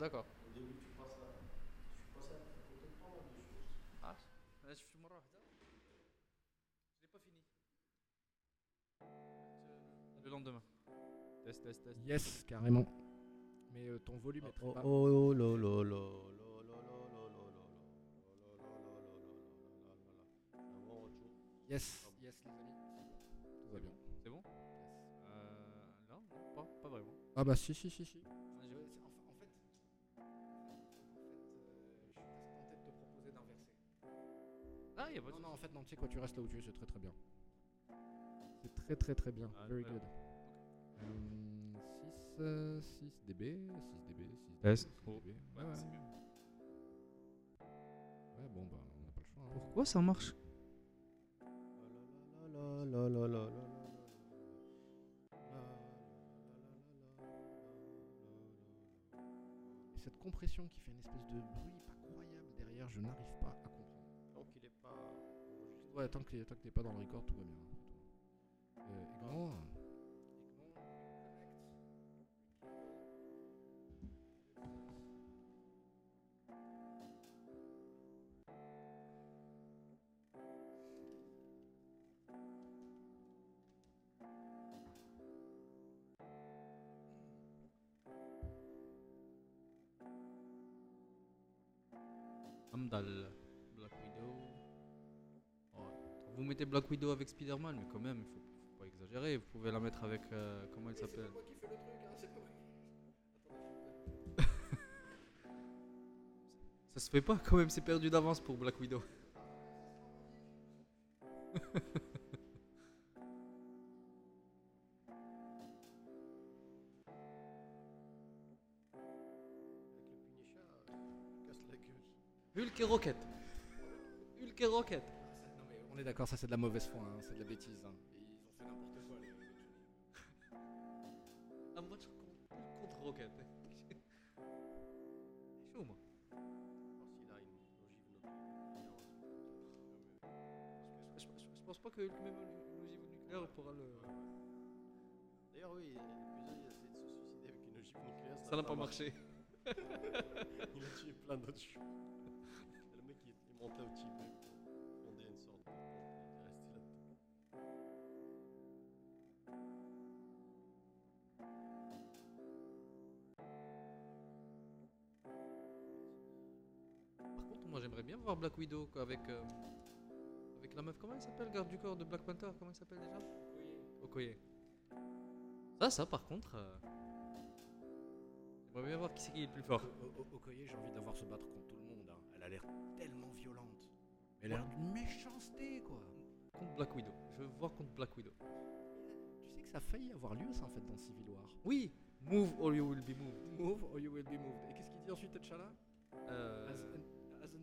D'accord. Au début, tu passes à, tu à côté de choses. Ah, je suis mort. Je l'ai pas fini. Le lendemain. Test, test, test. Yes, carrément. Mais ton volume est très bas. Oh, oh, lo, lo, lo, lo. Yes, yes les amis. Tout va bien. C'est bon yes. euh, Non, pas, pas vraiment. Ah bah si, si, si, si. Y a pas de Non, non, en fait, non, tu sais quoi, tu restes là où tu es, c'est très très bien. C'est très très très bien. Ah, Very ouais. good. Euh, 6, 6 dB, 6 dB, 6 dB. 6 Oh. dB. Ouais, ouais. c'est mieux. Ouais, bon, bah, on n'a pas le choix. hein. pourquoi ça marche? La la la la la Et cette compression qui fait une espèce de bruit pas croyable derrière, je n'arrive pas à Ouais, tant que, tant que t'es pas dans le record, tout va bien. Amdal mettez Black Widow avec Spider-Man mais quand même il faut, faut pas exagérer vous pouvez la mettre avec euh, comment il s'appelle moi qui fais le truc, hein, c'est pas moi ça se fait pas quand même c'est perdu d'avance pour Black Widow. Avec le Punisher, euh, je casse la gueule. Hulk et Rocket. Hulk et Rocket est d'accord, ça c'est de la mauvaise foi, hein, c'est de la bêtise. hein. Ils ont fait n'importe quoi. les- un match contre, contre Rocket C'est chaud moi je, je- je pense pas que même une ogive nucléaire pourra le D'ailleurs, oui, il a essayé de se suicider avec une ogive nucléaire. ça n'a pas marché Il a tué plein d'autres choses. J'aimerais bien voir Black Widow quoi, avec, euh, avec la meuf, comment elle s'appelle, garde du corps de Black Panther, comment elle s'appelle déjà? Okoye. Ça, ça par contre, euh, j'aimerais bien voir qui c'est qui est le plus fort. Okoye, j'ai envie d'avoir se battre contre tout le monde. hein. Elle a l'air tellement violente. Elle a l'air d'une méchanceté, quoi. Contre Black Widow, je veux voir contre Black Widow. Tu sais que ça a failli avoir lieu, ça, en fait, dans Civil War. Oui, move or you will be moved. Move or you will be moved. Et qu'est-ce qu'il dit ensuite, T'Challa? Euh, as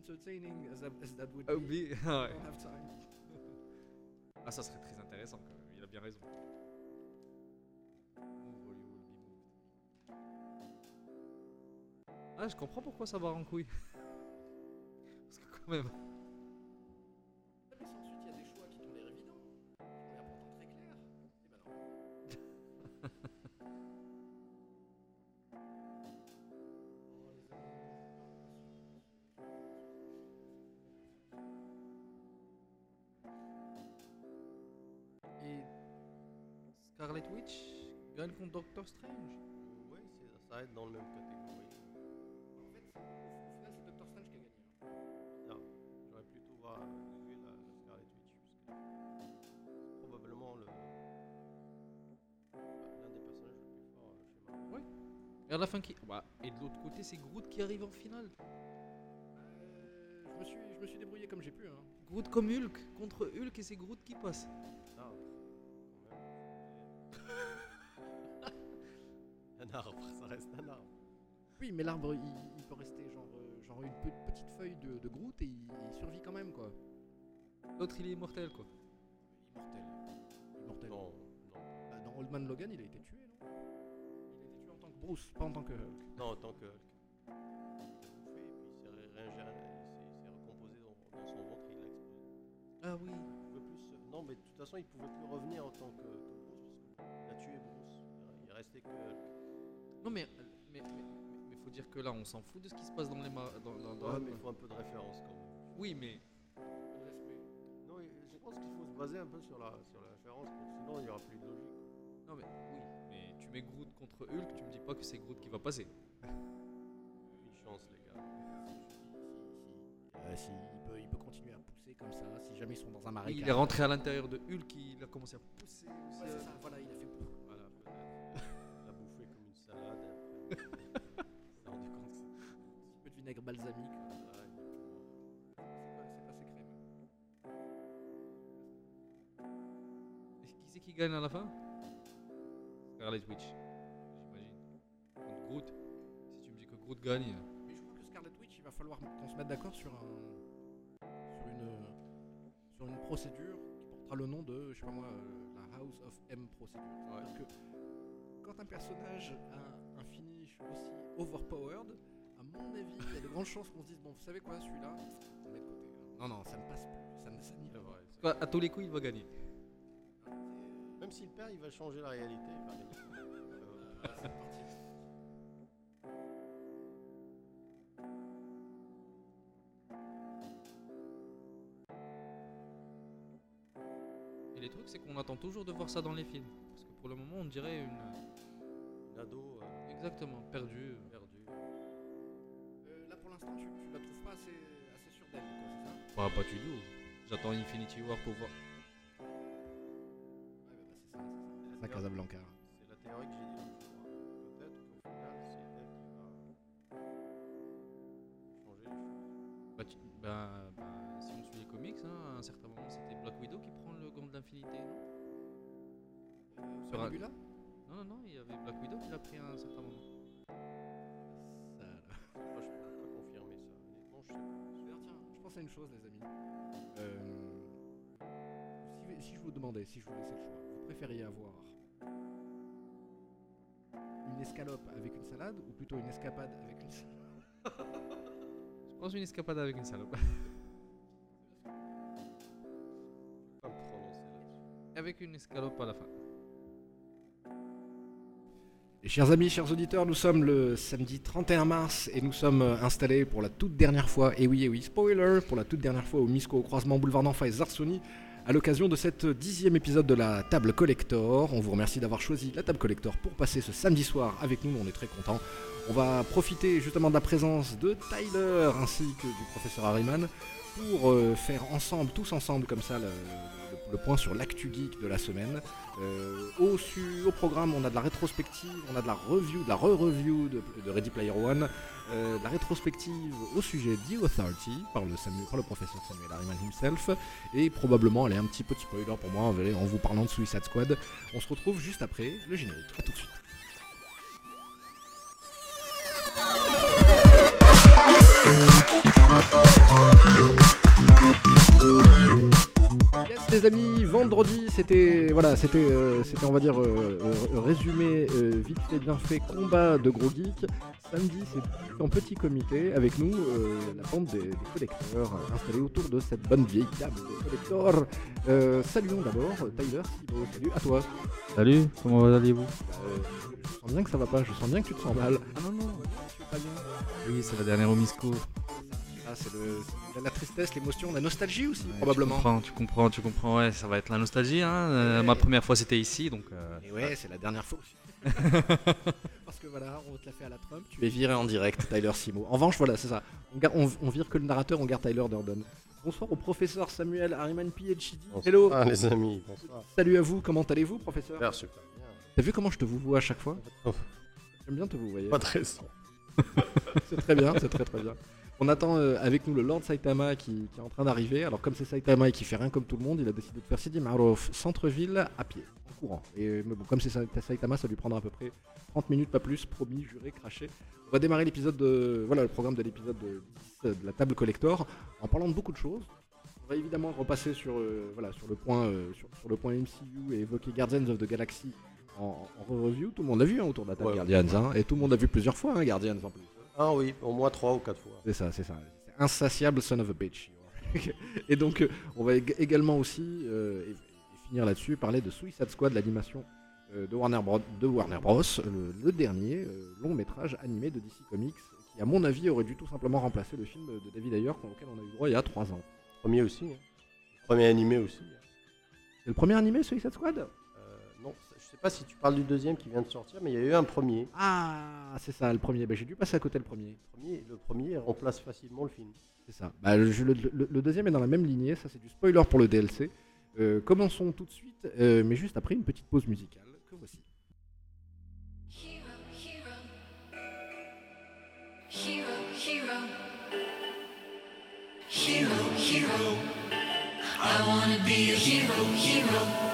entertaining as, that- as that would ah, be, oui, I ouais. don't have time. Ah, ça serait très intéressant quand même, il a bien raison. Ah, je comprends pourquoi ça va en couille. Parce que quand même. Doctor Strange. Oui, c'est- ça aide dans le même catégorie. En fait, au, final, c'est Doctor Strange qui a gagné. hein. Non, j'aurais plutôt voir, vu la, la Scarlet Witch. parce que c'est probablement le- bah, l'un des personnages les plus forts euh, chez Marvel. À la fin qui. Bah, et de l'autre côté, c'est Groot qui arrive en finale. Euh, je, me suis, je me suis débrouillé comme j'ai pu. Hein. Groot comme Hulk contre Hulk et c'est Groot qui passe. Un arbre, ça reste un arbre. Oui, mais l'arbre, il, il peut rester genre, euh, genre une pe- petite feuille de, de Groot et il, il survit quand même, quoi. L'autre, il est immortel quoi. Immortel. Immortel. Non, non. Bah, dans Old Man Logan, il a été tué, non? Il a été tué en tant que Bruce, pas en tant que Hulk. Non, en tant que Hulk. Il a bouffé, et puis il s'est s'est- s'est recomposé dans, dans son ventre et il l'a explosé. Ah oui. Il pouvait plus. se- Non, mais de toute façon, il pouvait plus revenir en tant que, que Bruce parce qu'il a tué Bruce. Il est resté que Hulk. Non mais, mais, mais, mais faut faut dire que là, on s'en fout de ce qui se passe dans les ma- dans, dans- dans- Ouais, mais il faut un peu de référence quand même. Oui, mais Non, je pense qu'il faut se baser un peu sur la, sur la référence, parce que sinon il n'y aura plus de logique. non, mais oui, mais tu mets Groot contre Hulk, tu me dis pas que c'est Groot qui va passer. Une chance, les gars. Euh, si, il, peut, il peut continuer à pousser comme ça, si jamais ils sont dans un marécage. il est rentré à l'intérieur de Hulk, il a commencé à pousser aussi. Ouais, euh, ça, voilà, il a balsamique. C'est pas- passé crème. Qui c'est qui gagne à la fin? Scarlet Witch, j'imagine. Contre Groot. Si tu me dis que Groot gagne. Mais je crois que Scarlet Witch, il va falloir qu'on se mette d'accord sur un sur une sur une procédure qui portera le nom de, je sais pas moi, la House of M procédure. C'est-à-dire que quand un personnage a un finish aussi overpowered, mon avis, il y a de grandes chances qu'on se dise bon, vous savez quoi, celui-là, on met de côté. Non, non, ça ne passe plus, ça ne ça n'y va pas. À tous les coups, il va gagner. Même s'il perd, il va changer la réalité. Euh. Et les trucs, c'est qu'on attend toujours de voir ça dans les films. Parce que pour le moment, on dirait une. Une ado euh, Exactement, perdue. perdue. Là l'instant, tu, tu la trouves pas assez, assez sûre d'elle, quoi, c'est ça Pas, pas du tout. J'attends Infinity War pour voir. Ouais, bah, bah, c'est ça, c'est ça. Casablanca. C'est la théorie que j'ai dit l'autre jour. Peut-être qu'au final, c'est elle qui va changer les choses. Bah, tu- bah, bah, si on suit les comics, hein, à un certain moment, c'était Black Widow qui prend le gant de l'infinité, non? Euh, Sur un- Nebula Non, non, non, il y avait Black Widow qui l'a pris à un certain moment. Je tiens, je pense à une chose, les amis. Euh, si, si je vous demandais, si je vous laissais le choix, vous préfériez avoir une escalope avec une salade ou plutôt une escapade avec une salade? Je pense une escapade avec une salope. Avec une escalope à la fin. Chers amis, chers auditeurs, nous sommes le samedi 31 mars et nous sommes euh, installés pour la toute dernière fois, et oui, et oui, spoiler, pour la toute dernière fois au Misco, au croisement boulevard d'Enfa et Zarsoni, à l'occasion de cette dixième épisode de la table collector. On vous remercie d'avoir choisi la table collector pour passer ce samedi soir avec nous, on est très contents. On va profiter justement de la présence de Tyler ainsi que du professeur Harriman pour euh, faire ensemble, tous ensemble comme ça, le, point sur l'actu geek de la semaine. Euh, au, programme, on a de la rétrospective, on a de la review, de la re-review de, Ready Player One, euh, de la rétrospective au sujet The Authority par le, professeur Samuel Harriman himself, et probablement, allez, un petit peu de spoiler pour moi en en vous parlant de Suicide Squad. On se retrouve juste après le générique. A tout de suite. Yes, les amis, vendredi, c'était voilà, c'était euh, c'était on va dire euh, euh, résumé euh, vite fait bien fait combat de gros geeks. Samedi, c'est en petit comité avec nous euh, la bande des, des collecteurs installés autour de cette bonne vieille table de collecteurs. Euh, saluons d'abord Tyler. Thibaut. Salut à toi. Salut, comment allez-vous? Euh, je sens bien que ça va pas. Je sens bien que tu te sens mal. Ah non, non, Tu vas pas bien oui, c'est la dernière au Misco. Ah, c'est le- la tristesse, l'émotion, la nostalgie aussi Ouais, probablement. Tu comprends, tu comprends, tu comprends, ouais, ça va être la nostalgie. Hein. euh, Ouais. Ma première fois c'était ici, donc. euh, Et ouais, c'est la dernière fois aussi. Parce que voilà, on te l'a fait à la Trump. Tu es viré en direct, Tyler Simo. En revanche, voilà, c'est ça. On, gar- on- on vire que le narrateur, on garde Tyler Durden. Bonsoir au professeur Samuel Harriman PhD. Hello. Ah, les amis, bonsoir. Salut à vous, comment allez-vous, professeur Super, super bien. T'as vu comment je te vous vois à chaque fois Oh, J'aime bien te vous voyez. Pas très. C'est très bien, c'est très très bien. On attend euh, avec nous le Lord Saitama qui, qui est en train d'arriver. Alors comme c'est Saitama et qui fait rien comme tout le monde, il a décidé de faire Sidi Marouf centre-ville à pied, en courant. Et mais bon, comme c'est Sa- Saitama, ça lui prendra à peu près 30 minutes, pas plus, promis, juré, craché. On va démarrer l'épisode de voilà le programme de l'épisode de 10 de la table collector en parlant de beaucoup de choses. On va évidemment repasser sur euh, voilà sur le point euh, sur, sur le point MCU et évoquer Guardians of the Galaxy en, en re-review. Tout le monde l'a vu hein, autour de la table Ouais, Guardians, hein, et tout le monde l'a vu plusieurs fois hein, Guardians en plus. Ah oui, au moins trois ou quatre fois. C'est ça, c'est ça. C'est insatiable son of a bitch. et donc, euh, on va ég- également aussi, euh, et, et finir là-dessus, parler de Suicide Squad, l'animation euh, de, Warner Bros, de Warner Bros, le, le dernier euh, long métrage animé de DC Comics, qui à mon avis aurait dû tout simplement remplacer le film de David Ayer auquel on a eu droit il y a 3 ans. Premier aussi. hein. Premier animé aussi. C'est le premier animé Suicide Squad? Sais pas si tu parles du deuxième qui vient de sortir, mais il y a eu un premier. Ah, c'est ça, le premier. Bah, J'ai dû passer à côté le premier. Le premier, le premier remplace facilement le film. C'est ça. Bah, le, le- le- le deuxième est dans la même lignée, ça c'est du spoiler pour le DLC. Euh, commençons tout de suite, euh, mais juste après une petite pause musicale que voici. Hero, hero. Hero, hero. Hero, hero. I wanna be a hero, hero.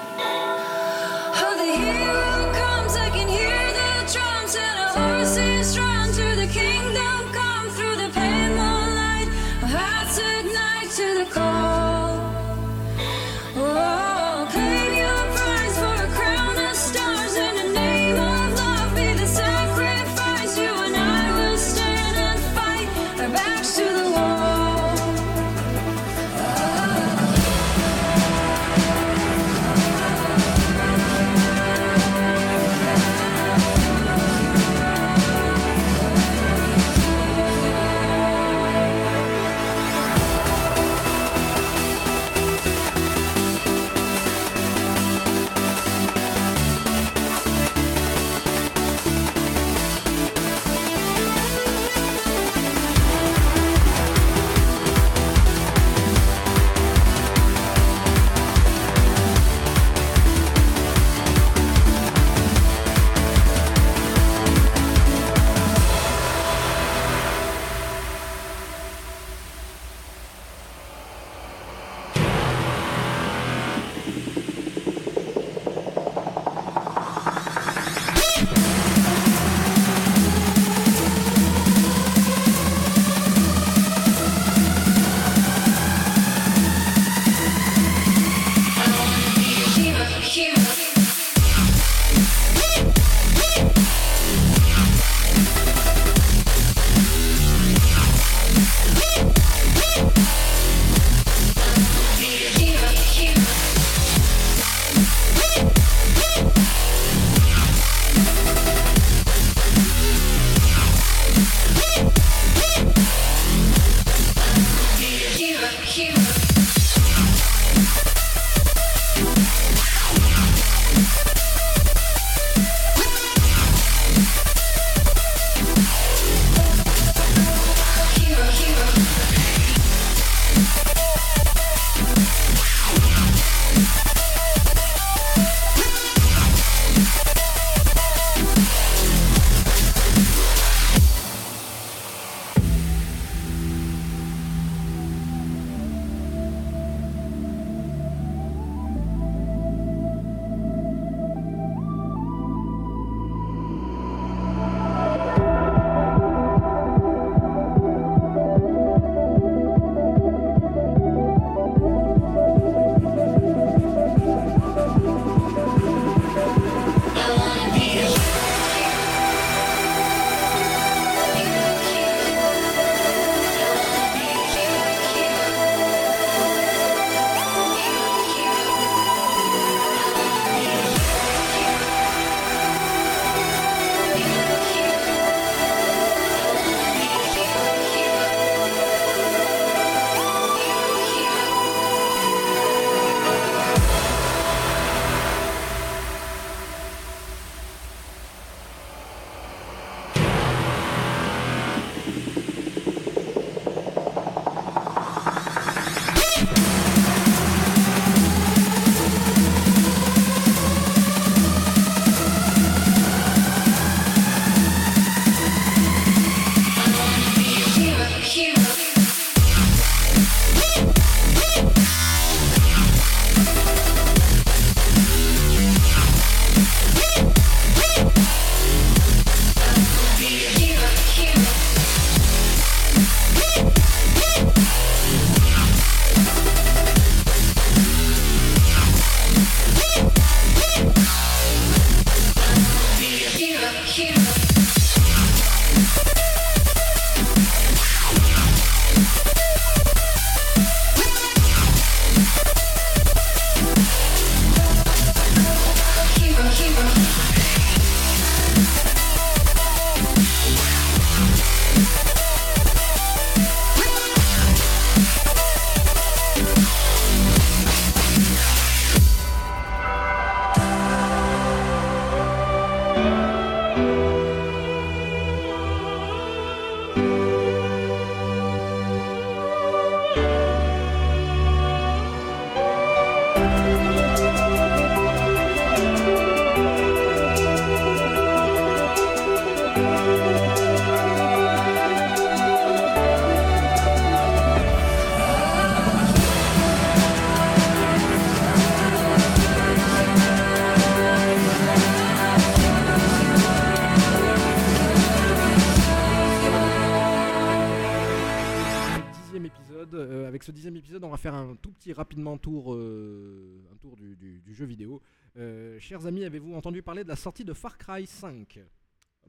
Petit rapidement tour, euh, un tour du, du- du jeu vidéo. Euh, chers amis, avez-vous entendu parler de la sortie de Far Cry 5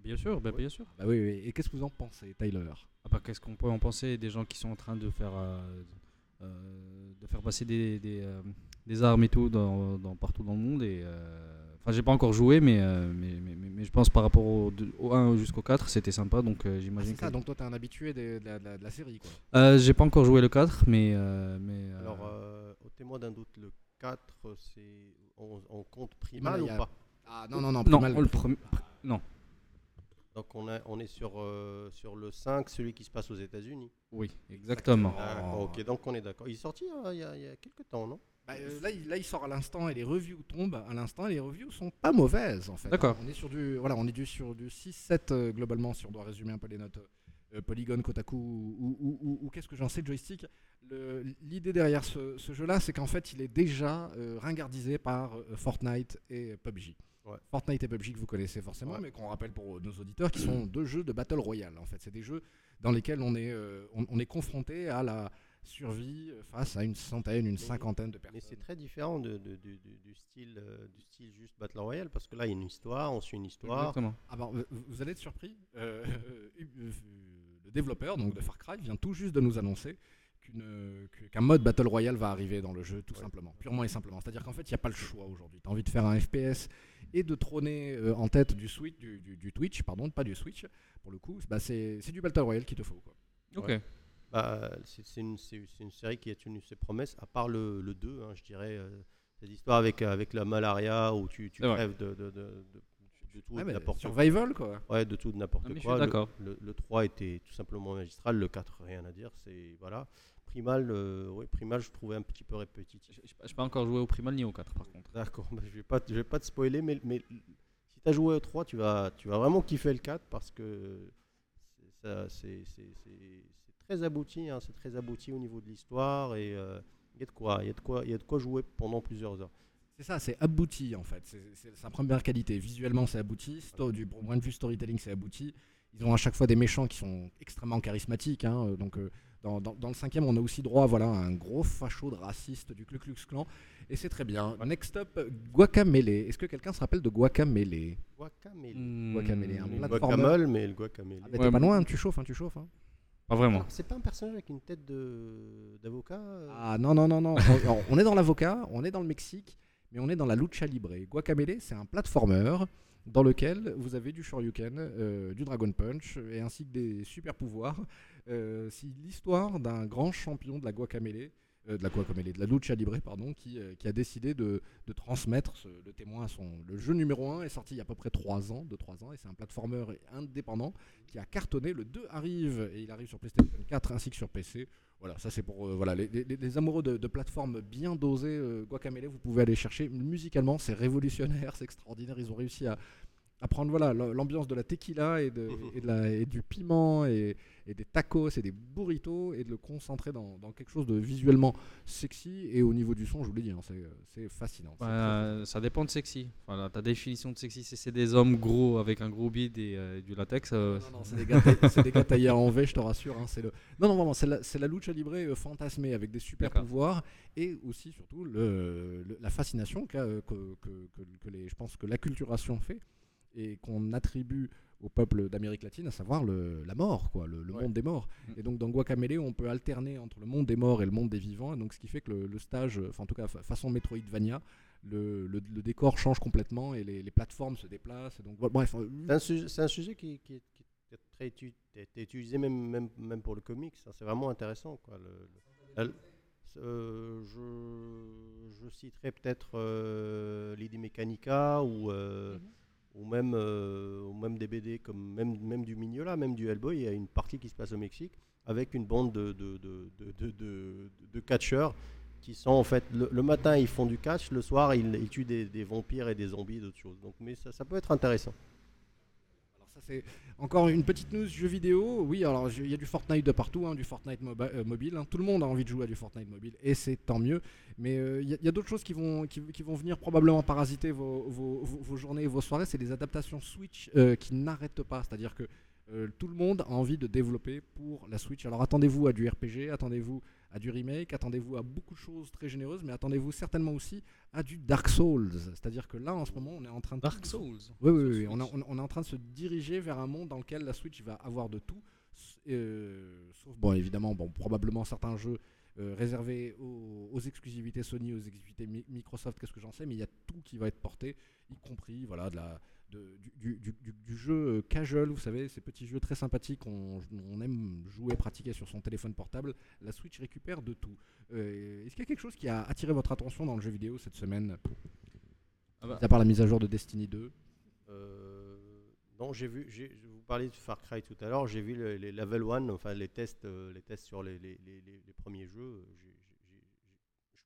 Bien sûr, bah, bien sûr. Bah oui, oui. Et qu'est-ce que vous en pensez, Tyler? Ah bah, Qu'est-ce qu'on peut en penser des gens qui sont en train de faire, euh, de faire passer des, des, des armes et tout dans, dans- partout dans le monde et Enfin, j'ai pas encore joué, mais, euh, mais, mais, mais- mais je pense par rapport au, au 1 jusqu'au 4, c'était sympa, donc euh, Ah, j'imagine C'est ça, que... donc toi t'es un habitué de, de la, de la- de la série quoi. Euh, j'ai pas encore joué le 4, mais... mais Alors, témoin d'un doute, le 4, c'est on, on compte primal a- ou pas? Ah non, non, non, non, Primal- le premier... Non, Donc on, a, on est sur, euh, sur le 5, celui qui se passe aux États-Unis. oui, exactement. D'accord, ok, donc on est d'accord. Il est sorti hein, il y, a, il y a quelques temps, non? Bah, euh, là, il, là, il sort à l'instant et les reviews tombent à l'instant et les reviews sont pas mauvaises en fait. D'accord. On est sur du, voilà, on est du, sur du 6-7 euh, globalement si on doit résumer un peu les notes. Euh, Polygon, Kotaku ou, ou- ou- ou- ou qu'est-ce que j'en sais de joystick. L'idée derrière ce, ce jeu-là, c'est qu'en fait, il est déjà euh, ringardisé par euh, Fortnite et PUBG. Ouais. Fortnite et PUBG que vous connaissez forcément, Ouais. mais qu'on rappelle pour nos auditeurs, qui sont deux jeux de Battle Royale. En fait, c'est des jeux dans lesquels on est, euh, on, on est confronté à la survie face à une centaine, une cinquantaine de Mais personnes. c'est très différent de, de- du- style, euh, du style juste Battle Royale, parce que là, il y a une histoire, on suit une histoire. Exactement. Ah vous- vous allez être surpris. euh, le développeur donc de Far Cry vient tout juste de nous annoncer qu'un mode Battle Royale va arriver dans le jeu, tout Ouais. simplement, purement et simplement. C'est-à-dire qu'en fait, il n'y a pas le choix aujourd'hui. Tu as envie de faire un FPS et de trôner euh, en tête du, Switch, du, du- du Twitch, pardon, pas du Switch, pour le coup, bah, c'est, du Battle Royale qu'il te faut. Quoi. Ok. Ouais. Bah, c'est une, série qui a tenu ses promesses, à part le, le 2, hein, je dirais. euh, cette histoire avec, avec la malaria où tu, tu C'est vrai. crèves de, de, de, de- de tout, Ouais, de n'importe quoi. survival, quoi. Ouais, de tout, de n'importe Ah, quoi. Le- d'accord. Le, le 3 était tout simplement magistral, le 4, rien à dire. C'est voilà. Primal, euh, ouais, Primal, je trouvais un petit peu répétitif. Je n'ai pas encore joué au Primal ni au 4 par contre. D'accord, bah, je vais pas, je vais pas te spoiler, mais, mais si tu as joué au 3, tu vas, tu vas vraiment kiffer le 4 parce que c'est ça- c'est c'est- c'est- c'est très abouti, hein, c'est très abouti au niveau de l'histoire et euh, il y a de quoi, il y a de quoi, il y a de quoi jouer pendant plusieurs heures. C'est ça, c'est abouti en fait. C'est, sa première qualité. Visuellement, c'est abouti. Sto- du point de vue storytelling, c'est abouti. Ils ont à chaque fois des méchants qui sont extrêmement charismatiques. hein, euh, Donc, euh, dans, dans- dans le cinquième, on a aussi droit voilà, à un gros facho de raciste du Ku Klux Klan. Et c'est très bien. Next up, Guacamele. Est-ce que quelqu'un se rappelle de Guacamele? Guacamele. Guacamele, un Le guacamole, mais le guacamele. ah, Ouais, T'es pas mais- loin, tu chauffes, hein, tu chauffes. hein. Pas vraiment. C'est pas un personnage avec une tête de d'avocat euh? Ah non, non, non, non. on est dans l'avocat, on est dans le Mexique, mais on est dans la lucha libre. Guacamele, c'est un platformer dans lequel vous avez du Shoryuken, euh, du Dragon Punch, et ainsi que des super pouvoirs. Euh, c'est l'histoire d'un grand champion de la Guacamele, de la Guacamele, de la lucha libre, pardon, qui, euh, a décidé de, de transmettre le témoin à son. Le jeu numéro 1 est sorti il y a à peu près 3 ans, 2-3 ans, et c'est un platformer indépendant qui a cartonné. Le 2 arrive, et il arrive sur PlayStation 4 ainsi que sur PC. Voilà, ça c'est pour euh, voilà, les, les- amoureux de, de plateformes bien dosées. euh, vous pouvez aller chercher. Musicalement, c'est révolutionnaire, c'est extraordinaire. Ils ont réussi à, à prendre voilà, l'ambiance de la tequila et, de, et, de la- et du piment et, et des tacos et des burritos et de le concentrer dans, dans quelque chose de visuellement sexy. Et au niveau du son, je vous l'ai dit, hein, c'est c'est fascinant. Bah, ça dépend de sexy. Voilà, ta définition de sexy, c'est c'est des hommes gros avec un gros bide et euh, du latex. euh, Non, non, c'est des, gars taillés- c'est des gars taillés en V, je te rassure. hein, c'est le... Non, non, vraiment, c'est la, c'est la lucha libre euh, fantasmée avec des super D'accord. pouvoirs et aussi, surtout, le, le- la fascination qu'a, euh, que, que- que- que les, je pense que l'acculturation fait et qu'on attribue au peuple d'Amérique latine, à savoir le, la mort, quoi, le, le Ouais. monde des morts. Mm. Et donc dans Guacamele, on peut alterner entre le monde des morts et le monde des vivants, et donc ce qui fait que le, le stage, enfin en tout cas fa- façon Metroidvania, le, le- le décor change complètement et les, les plateformes se déplacent. Et donc voilà, bref, euh, C'est un, sujet- c'est un sujet qui, qui est, qui est très a été utilisé même, même, même pour le comics. hein. C'est vraiment intéressant. Quoi. Le- le- la- euh, je, je citerai peut-être euh, Lady Mechanica ou, euh, ou, même, euh, ou même des BD comme même, même du Mignola, même du Hellboy. Il y a une partie qui se passe au Mexique avec une bande de, de, de, de, catcheurs qui sont en fait le, matin ils font du catch, le soir ils, tuent des, vampires et des zombies, d'autres choses. Donc, mais ça peut être intéressant. C'est encore une petite news jeu vidéo. Oui, alors il y a du Fortnite de partout, hein, du Fortnite euh, mobile. hein. Tout le monde a envie de jouer à du Fortnite mobile et c'est tant mieux. Mais euh, il y a, d'autres choses qui vont, qui, vont venir probablement parasiter vos, vos- journées et vos soirées. C'est des adaptations Switch euh, qui n'arrêtent pas. C'est-à-dire que tout le monde a envie de développer pour la Switch. Alors attendez-vous à du RPG, attendez-vous à du remake, attendez-vous à beaucoup de choses très généreuses, mais attendez-vous certainement aussi à du Dark Souls. C'est-à-dire que là, en ce moment, on est en train de... Dark Souls. Oui, oui, oui, On, a- est en train de se diriger vers un monde dans lequel la Switch va avoir de tout. euh, sauf, bon, évidemment, bon, probablement certains jeux euh, réservés aux, aux exclusivités Sony, aux exclusivités Mi- Microsoft, qu'est-ce que j'en sais, mais il y a tout qui va être porté, y compris voilà, de la, de- du, du- du- du- du jeu euh, casual, vous savez, ces petits jeux très sympathiques qu'on on aime jouer, pratiquer sur son téléphone portable. La Switch récupère de tout. Euh, Est-ce qu'il y a quelque chose qui a attiré votre attention dans le jeu vidéo cette semaine Ah bah. À part la mise à jour de Destiny 2 Euh, non, j'ai vu, je vous parlais de Far Cry tout à l'heure, j'ai vu le- les level 1, enfin les tests, les tests sur les, les- les- les- les premiers jeux. euh, j'ai- j'ai- j'ai-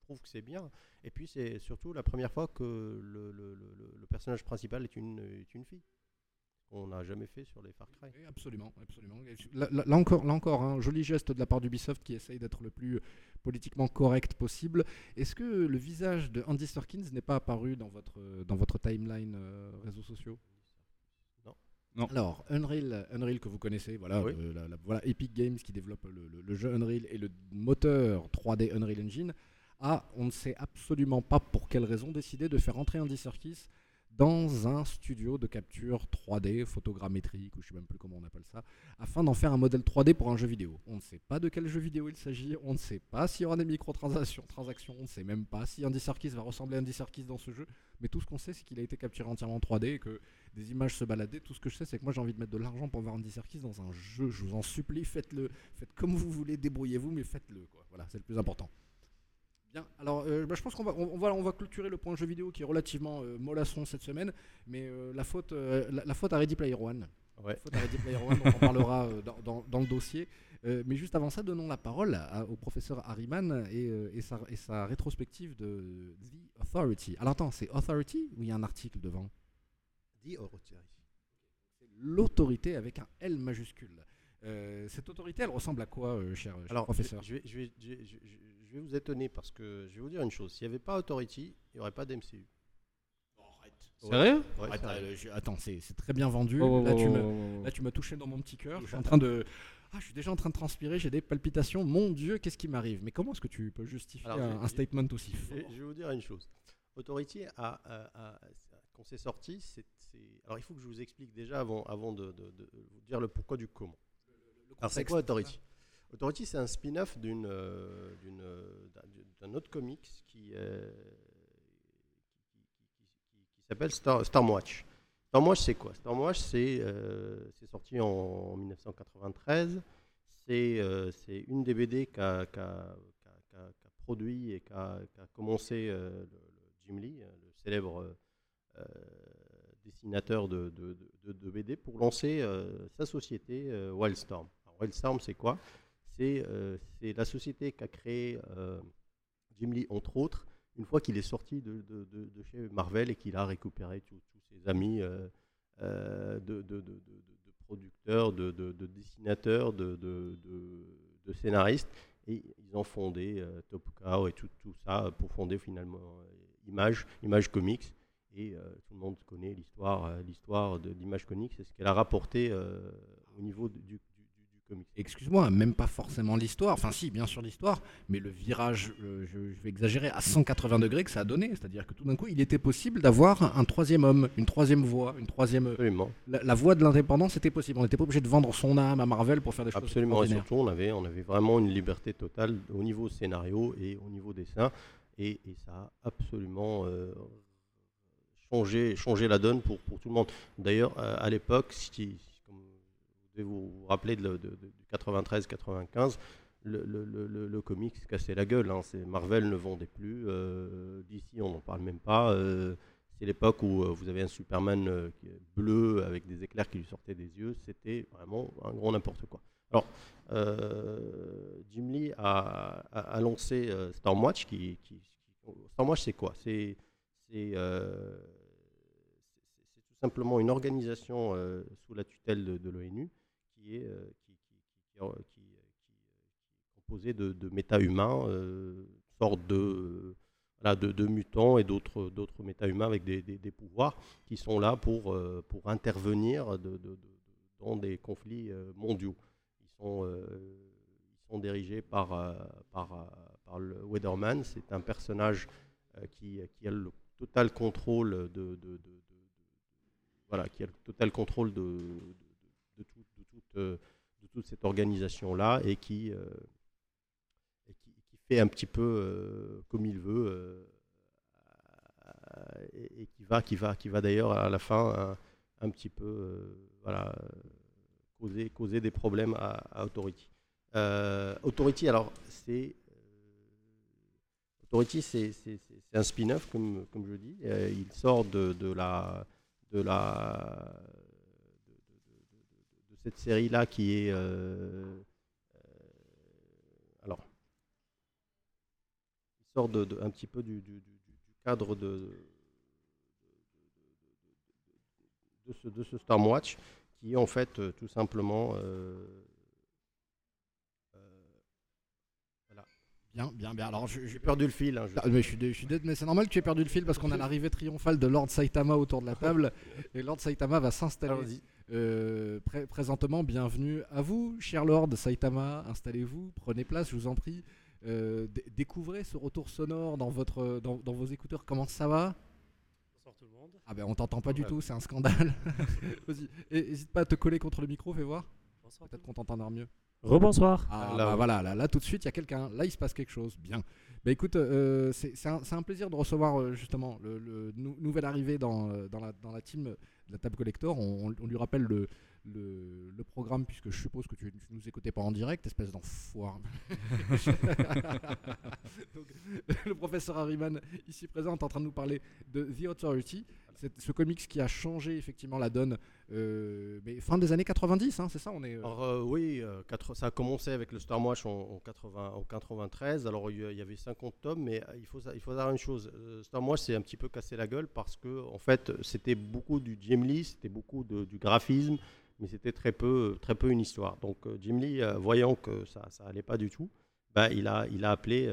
je trouve que c'est bien. Et puis c'est surtout la première fois que le, le- le- le- le personnage principal est une, est une fille. On n'a jamais fait sur les Far Cry. Absolument, absolument. Là, là- là encore, là encore, un joli geste de la part d'Ubisoft qui essaye d'être le plus politiquement correct possible. Est-ce que le visage de Andy Serkins n'est pas apparu dans votre, dans votre timeline euh, réseaux sociaux? Non. Non. Alors, Unreal, Unreal que vous connaissez, voilà, Oui. euh, la- la- voilà Epic Games qui développe le, le- le jeu Unreal et le moteur 3D Unreal Engine a, on ne sait absolument pas pour quelle raison, décidé de faire entrer Andy Serkis dans un studio de capture 3D, photogrammétrique, ou je ne sais même plus comment on appelle ça, afin d'en faire un modèle 3D pour un jeu vidéo. On ne sait pas de quel jeu vidéo il s'agit, on ne sait pas s'il y aura des microtransactions, transactions, on ne sait même pas si Andy Serkis va ressembler à Andy Serkis dans ce jeu, mais tout ce qu'on sait, c'est qu'il a été capturé entièrement en 3D et que des images se baladaient. Tout ce que je sais, c'est que moi j'ai envie de mettre de l'argent pour voir Andy Serkis dans un jeu. Je vous en supplie, faites-le, faites comme vous voulez, débrouillez-vous, mais faites-le. Voilà, c'est le plus important. Bien, alors euh, bah, je pense qu'on va, on, on va, on va clôturer le point jeu vidéo qui est relativement euh, mollasson cette semaine, mais euh, la, faute, euh, la, la faute à Ready Player One. Ouais. La faute à Ready Player One, dont on parlera euh, dans, dans- dans le dossier. Euh, mais juste avant ça, donnons la parole à- au professeur Harriman et, euh, et sa, et sa rétrospective de The Authority. Alors attends, c'est Authority ou il y a un article devant? Dit Authority. C'est l'autorité avec un L majuscule. Euh, cette autorité, elle ressemble à quoi, euh, cher, cher Alors, professeur? je vais, je, vais, je, vais- je- je- vais vous étonner parce que je vais vous dire une chose. S'il n'y avait pas Authority, il n'y aurait pas d'MCU. Sérieux Ouais, Attends, sérieux. euh, je- attends, c'est c'est très bien vendu. Oh, oh, là, tu me, oh. Là, tu m'as touché dans mon petit cœur. Je suis en train de. Ah, je suis déjà en train de transpirer. J'ai des palpitations. Mon Dieu, qu'est-ce qui m'arrive? Mais comment est-ce que tu peux justifier Alors, un, statement aussi fort? je vais vous dire une chose. Authority, a, a- a- quand c'est sorti, c'est, c'est- alors il faut que je vous explique déjà avant, avant de, de- de vous dire le pourquoi du comment. Alors c'est quoi Authority? Authority, c'est un spin-off euh, d'un, autre comics qui, euh, s'appelle Stormwatch. Stormwatch, c'est quoi? Stormwatch, c'est, euh, c'est sorti en 1993. C'est, une des BD qu'a, produit et qu'a, commencé Jim Lee, euh, le célèbre dessinateur de, BD, pour lancer sa société Wildstorm. Wildstorm, c'est quoi? C'est, euh, c'est la société qu'a créé euh, Jim Lee, entre autres, une fois qu'il est sorti de, chez Marvel et qu'il a récupéré tous ses amis euh, de, producteurs, de, de- de dessinateurs, de, scénaristes. Ils ont fondé Top Cow et tout, ça pour fonder finalement Image, Comics. Et tout le monde connaît l'histoire, l'histoire d'Image Comics et ce qu'elle a rapporté au niveau du comics. Excuse-moi, même pas forcément l'histoire. Enfin, si, bien sûr l'histoire, mais le virage, euh, je, je vais exagérer, à 180 degrés que ça a donné. C'est-à-dire que tout d'un coup, il était possible d'avoir un troisième homme, une troisième voix, une troisième. Absolument. La, la voie de l'indépendance était possible. On n'était pas obligé de vendre son âme à Marvel pour faire des choses Absolument, et surtout on avait, on avait vraiment une liberté totale au niveau scénario et au niveau dessin, et, et ça a absolument euh, changé, changé la donne pour, pour tout le monde. D'ailleurs, euh, à l'époque, si, comme vous devez vous rappeler de, de- de- du 93-95, le, le, le, le- comics cassait la gueule. hein. Marvel ne vendait plus, euh, d'ici on n'en parle même pas. euh, c'est l'époque où euh, vous avez un Superman bleu avec des éclairs qui lui sortaient des yeux. C'était vraiment un grand n'importe quoi. Alors, Jim Lee a, a- a lancé Stormwatch. Qui, qui- qui- Stormwatch, c'est quoi? C'est tout simplement une organisation sous la tutelle de l'ONU qui est composée de, de méta-humains, euh, sorte de, mutants et d'autres d'autres méta-humains avec des, pouvoirs qui sont là pour, euh, intervenir dans des conflits euh, mondiaux. Ils sont, dirigés par, le Weatherman. C'est un personnage qui, a le total qui a le total contrôle de tout- euh, de toute cette organisation-là et qui, euh, et qui, qui fait un petit peu euh, comme il veut et, qui va, qui va, qui va d'ailleurs à la fin un, un petit peu voilà, causer, causer des problèmes à, Authority. Authority, alors, c'est. Authority, c'est un spin-off, comme, comme je dis. Il sort de, de la. De la cette série-là qui est. euh, euh, alors. Il sort de, de- un petit peu du, du- du- du cadre de, de, ce, de ce Stormwatch, qui est en fait euh, tout simplement. Bien, bien, bien. Alors, J'ai perdu le fil. hein, je- Ah, mais je suis, je mais c'est normal que tu aies perdu le fil parce qu'on a l'arrivée triomphale de Lord Saitama autour de la table et Lord Saitama va s'installer. Euh, pré- présentement, bienvenue à vous, cher Lord Saitama. Installez-vous, prenez place, je vous en prie. Euh, dé- découvrez ce retour sonore dans, votre, dans, dans vos écouteurs. Comment ça va? Bonsoir tout le monde. Ah ben on t'entend pas du Ouais. tout, c'est un scandale. Vas-y, Et- hésite pas à te coller contre le micro, fais voir. Bonsoir. Peut-être qu'on t'entendra mieux. Rebonsoir. Ah, Là, bah voilà, là, là, tout de suite, il y a quelqu'un. Là, il se passe quelque chose. Bien. Bah écoute, euh, c'est c'est un, plaisir de recevoir euh, justement le, le nou- nouvel arrivé dans, euh, dans, la, dans la team de la table collector. On, lui rappelle le, le, le programme, puisque je suppose que tu, tu nous écoutais pas en direct, espèce d'enfoiré. Le professeur Harriman, ici présent, est en train de nous parler de The Authority. Ce comics qui a changé effectivement la donne, euh, mais fin des années 90, hein, c'est ça on est, euh, Alors, euh, oui, euh, quatre- ça a commencé avec le Stormwatch en, en 80, en 93. Alors il y avait 50 tomes, mais il faut, il faut savoir une chose. euh, Stormwatch s'est un petit peu cassé la gueule parce que en fait c'était beaucoup du Jim Lee, c'était beaucoup de- du graphisme, mais c'était très peu, très peu une histoire. Donc Jim Lee, voyant que ça, ça allait pas du tout, bah, il a, il a appelé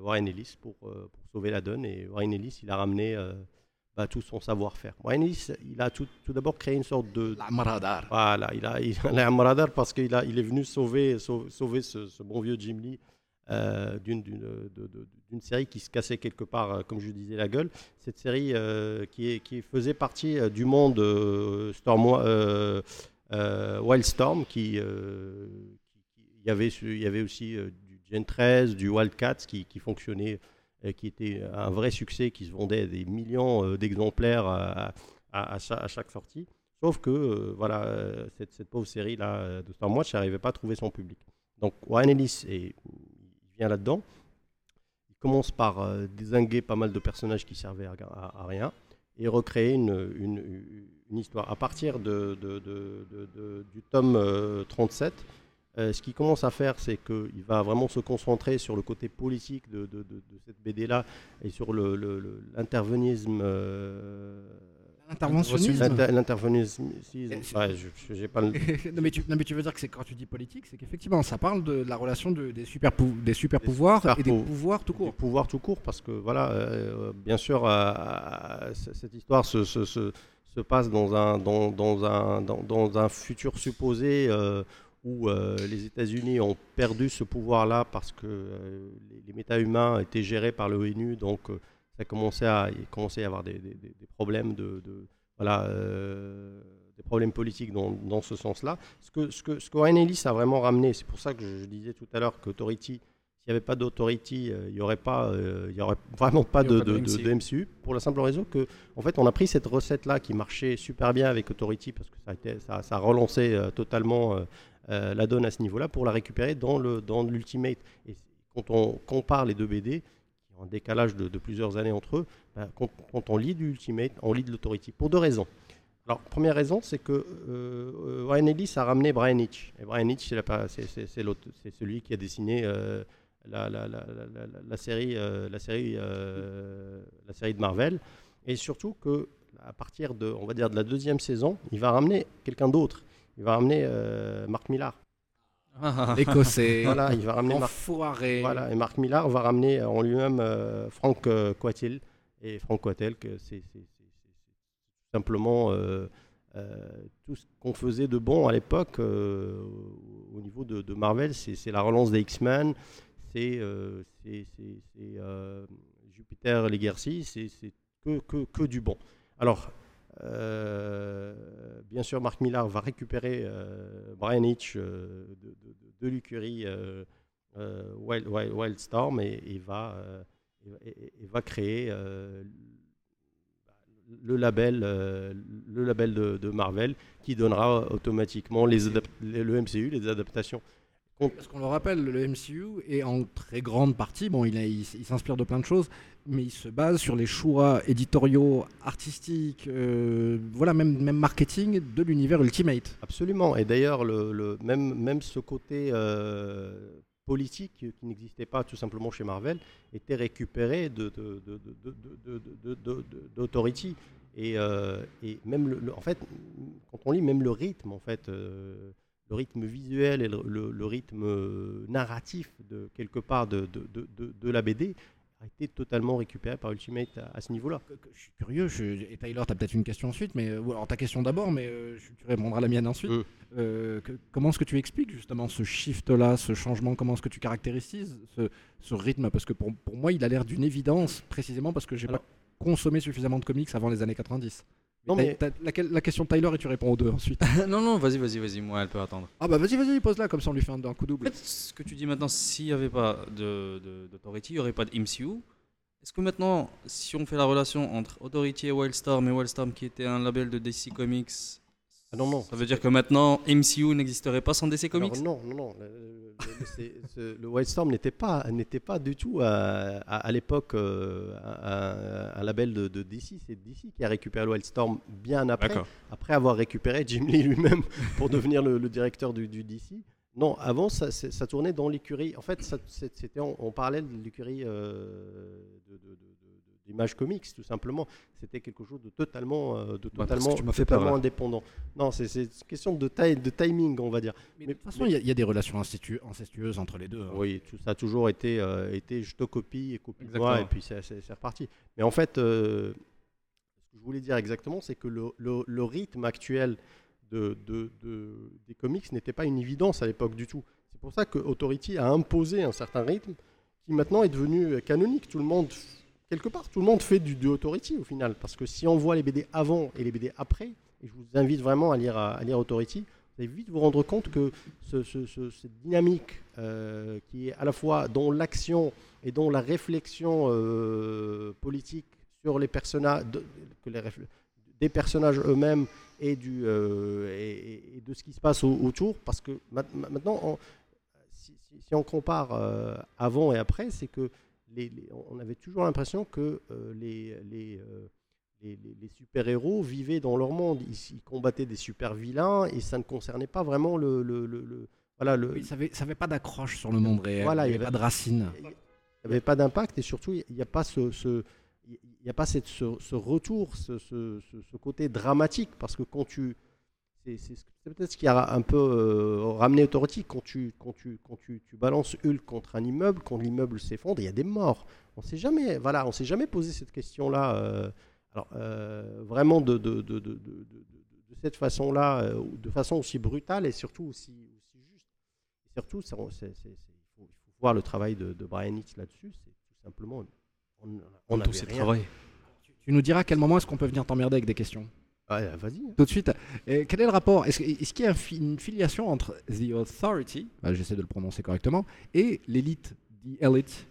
Warren Ellis pour, pour sauver la donne et Warren Ellis, il a ramené bah, tout son savoir-faire. Ellis, il a tout, tout d'abord créé une sorte de, la Maradar. voilà, il a, il a un radar parce qu'il a, il est venu sauver, sauver, sauver ce, ce bon vieux Jim Lee euh, d'une, série qui se cassait quelque part, euh, comme je disais, la gueule. Cette série euh, qui, est, qui faisait partie du monde euh, Storm, Wildstorm, qui, il, y avait, su- il y avait aussi du Gen 13, du Wildcats qui, qui fonctionnait, qui était un vrai succès, qui se vendait des millions euh, d'exemplaires à, à- à cha- à chaque sortie. Sauf que euh, voilà, euh, cette, cette pauvre série là euh, de Stormwatch n'arrivait pas à trouver son public. Donc Warren Ellis, et, il vient là-dedans. Il commence par euh, désinguer pas mal de personnages qui servaient à, rien et recréer une, une- histoire. À partir de, de- de- de- de- du tome euh, 37, euh, ce qu'il commence à faire, c'est qu'il va vraiment se concentrer sur le côté politique de, de- de- de cette BD-là et sur le- le- le- l'intervenisme. euh, Interventionnisme. l'inter- L'interventionnisme. Et Ouais, je- je- pas le- non, mais tu, non, mais tu veux dire que c'est quand tu dis politique, c'est qu'effectivement ça parle de la relation de- des super, pou- des super Des pouvoirs super et des pou- pouvoirs tout court. pouvoir tout court, parce que voilà, euh, bien sûr, euh, cette histoire se, se- se- se passe dans un, dans, dans un, dans, dans un futur supposé euh, où euh, les États-Unis ont perdu ce pouvoir-là parce que euh, les, les méta-humains étaient gérés par l'ONU, donc euh, ça commençait à, il commençait à y avoir des, des- des- des problèmes de, de- voilà, des problèmes politiques dans, dans ce sens-là. Ce que, ce que, ce a vraiment ramené, c'est pour ça que je, je disais tout à l'heure qu'Authority s'il n'y avait pas d'Authority, il n'y aurait, pas, il y aurait vraiment pas de, pas de- MCU. de MCU, pour la simple raison que, en fait, on a pris cette recette-là qui marchait super bien avec Authority, parce que ça a, été, ça, ça a relancé totalement euh, la donne à ce niveau-là, pour la récupérer dans le dans l'Ultimate. Et quand on compare les deux BD, qui ont un décalage de, plusieurs années entre eux, ben, quand, on lit du Ultimate, on lit de l'Authority, pour deux raisons. Alors, première raison, c'est que euh, Warren Ellis a ramené Brian Hitch. Et Brian Hitch, c'est celui qui a dessiné euh, la, la- la- la- série, euh, la, série, la série de Marvel. Et surtout que à partir de, on va dire, de la deuxième saison, il va ramener quelqu'un d'autre. Il va ramener euh, Mark Millar. Écossais, Voilà, il va ramener voilà, et Marc Millar va ramener en lui-même euh, Franck euh, Coatil. Et Franck Coatil, que c'est simplement euh, euh, tout ce qu'on faisait de bon à l'époque euh, au niveau de, de Marvel, c'est la relance des X-Men, c'est euh, euh, Jupiter Legacy, c'est c'est que, que, que du bon. Alors, euh, bien sûr, Mark Millar va récupérer euh, Brian Hitch euh, de, de, Wildstorm et, va, créer le label, de, Marvel qui donnera automatiquement le MCU, les adaptations. Parce qu'on le rappelle, le MCU est en très grande partie, bon, il s'inspire de plein de choses, mais il se base sur les choix éditoriaux, artistiques, euh, voilà, même, même marketing de l'univers Ultimate. Absolument. Et d'ailleurs, le, même, même ce côté euh, politique qui n'existait pas tout simplement chez Marvel était récupéré d'Authority. Et, euh, et même, le, en fait, quand on lit même le rythme, en fait, euh, le rythme visuel et le, rythme euh, narratif de quelque part de- de la BD a été totalement récupéré par Ultimate à, à ce niveau-là. Je suis curieux, je- et Tyler, tu as peut-être une question ensuite, mais euh, ou alors ta question d'abord, mais euh, je- tu répondras à la mienne ensuite. Mm. Euh, que- comment est-ce que tu expliques justement ce shift-là, ce changement? Comment est-ce que tu caractérises ce, ce rythme? Parce que pour, pour moi, il a l'air d'une évidence, précisément parce que j'ai pas consommé suffisamment de comics avant les années 90. Non, mais- la question de Tyler et tu réponds aux deux ensuite. non, non, vas-y, vas-y, vas-y, moi, elle peut attendre. ah bah vas-y, vas-y, pose-la, comme ça on lui fait un, un coup En double. fait, ce que tu dis maintenant, s'il n'y avait pas de- de- d'Authority, il n'y aurait pas de MCU. Est-ce que maintenant, si on fait la relation entre Authority et Wildstorm, et Wildstorm qui était un label de DC Comics, Ah non, non. ça veut dire que maintenant MCU n'existerait pas sans DC Comics Alors non, non, non. Le, le- le- Wildstorm n'était pas, n'était pas du tout à, à- à l'époque euh, un, label de, de DC. C'est DC qui a récupéré le Wildstorm bien après, après avoir récupéré Jim Lee lui-même pour devenir le, le directeur du, du DC. Non, avant, ça, tournait dans l'écurie. En fait, c'était en, en parallèle de l'écurie euh, de, de- de- d'Image Comics, tout simplement. C'était quelque chose de totalement, euh, de que totalement, fait totalement indépendant. Non, c'est, c'est une question de, taille, de timing, on va dire. Mais Mais- de toute façon, il y, a- il y a des relations incestu- incestueuses entre les deux. hein. Oui, tout, ça a toujours été, euh, été je te copie et copie Exactement. moi et puis c'est, reparti. Mais en fait, euh, ce que je voulais dire exactement, c'est que le, le- le rythme actuel de, de- de- des comics n'était pas une évidence à l'époque du tout. C'est pour ça que Authority a imposé un certain rythme qui maintenant est devenu canonique. Tout le monde, quelque part, tout le monde fait du, du Authority au final. Parce que si on voit les BD avant et les BD après, et je vous invite vraiment à lire, à, lire Authority, vous allez vite vous rendre compte que ce- ce- ce- cette dynamique euh, qui est à la fois dans l'action et dans la réflexion euh, politique sur les personnages, des personnages eux-mêmes et, du, euh, et, de ce qui se passe au- autour, parce que ma- ma- maintenant, si, on compare avant et après, c'est que les, les- on avait toujours l'impression que euh, les, les, euh, les- super-héros vivaient dans leur monde. Ils, ils combattaient des super-vilains et ça ne concernait pas vraiment le, le- le- le- voilà, le, Oui, ça n'avait ça pas d'accroche sur le monde réel. Voilà, il n'y avait avait- pas de racines. il n'y avait pas d'impact et surtout il n'y a pas ce, ce- il y a pas cette, ce, ce retour, ce- ce côté dramatique parce que quand tu c'est c'est ce- c'est peut-être ce qui a un peu euh, ramené Authority quand tu quand tu quand tu, tu balances Hulk contre un immeuble quand l'immeuble s'effondre il y a des morts. On s'est jamais voilà on s'est jamais posé cette question là alors euh, vraiment de de, de, de, de- de- de- de cette façon là de façon aussi brutale et surtout aussi aussi juste. Et surtout il, faut, voir le travail de, de Brian Hitch là-dessus. C'est tout simplement on, on Tout rien. travail. Tu nous diras à quel moment est-ce qu'on peut venir t'emmerder avec des questions Ouais, vas-y Tout de suite. Et quel est le rapport? Est-ce qu'il y a une filiation entre The Authority, ah, j'essaie de le prononcer correctement, et l'élite, The Elite?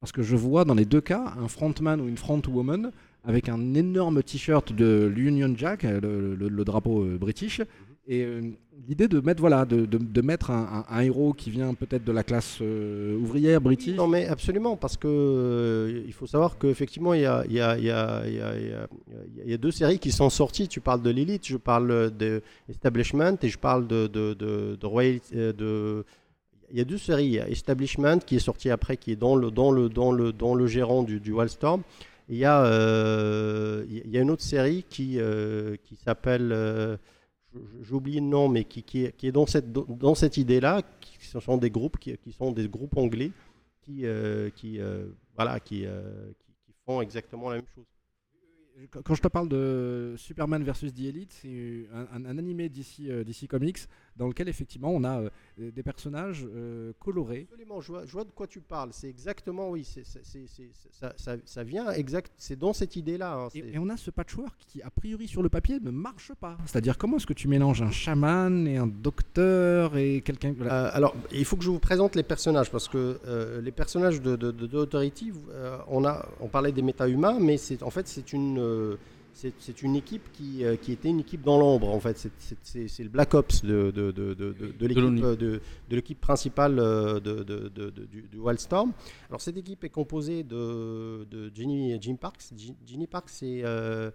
Parce que je vois dans les deux cas un frontman ou une frontwoman avec un énorme t-shirt de l'Union Jack, euh, le, le- le drapeau euh, british, et euh, l'idée de mettre voilà de, de- mettre un, héros qui vient peut-être de la classe euh, ouvrière british. Non, mais absolument, parce que euh, il faut savoir qu'effectivement, il y a, y, a, y, a, y, a, deux séries qui sont sorties. Tu parles de l'élite, je parle de Establishment et je parle de, de, de, Royal. euh, De... Il y a deux séries. Il y a Establishment qui est sorti après, qui est dans le, dans le, dans le, dans le gérant du, du Wildstorm. Et il y, a, euh, il y a une autre série qui, euh, qui s'appelle. J'ai oublié le nom, mais qui, qui est, qui est dans cette, dans cette idée-là. qui- Ce sont des groupes qui, qui sont des groupes anglais qui, euh, qui, euh, voilà, euh, qui, font exactement la même chose. Quand- je te parle de Superman versus The Elite, c'est un, un- un animé d'ici Comics dans lequel effectivement on a euh, des personnages euh, colorés. Absolument, je vois, je vois de quoi tu parles. C'est exactement, oui, c'est, c'est- ça, ça- ça vient exact, c'est dans cette idée-là. hein, Et, on a ce patchwork qui, a priori, sur le papier, ne marche pas. C'est-à-dire, comment est-ce que tu mélanges un chaman et un docteur et quelqu'un. voilà. Euh, alors, il faut que je vous présente les personnages parce que euh, les personnages de, de, de, de Authority, euh, on, a, on parlait des méta-humains, mais c'est, en fait, c'est une, c'est, une équipe qui, euh, qui était une équipe dans l'ombre. En fait, c'est, le Black Ops de, de, de, de, de- de l'équipe, l'ONU. euh, l'équipe principale euh, de, de, de, de- du, du Wildstorm. Alors, cette équipe est composée de, de Ginny, Jim Parks. Gi- Ginny Parks, c'est, euh,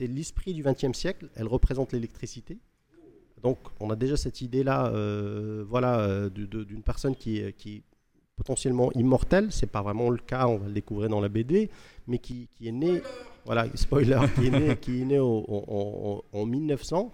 l'esprit du XXe siècle. Elle représente l'électricité. Donc, on a déjà cette idée-là, euh, voilà, d'une personne qui, est- qui est potentiellement immortelle. C'est pas vraiment le cas, on va le découvrir dans la BD, mais qui, qui est né, voilà, spoiler, qui est né, qui est né au- en, en- en 1900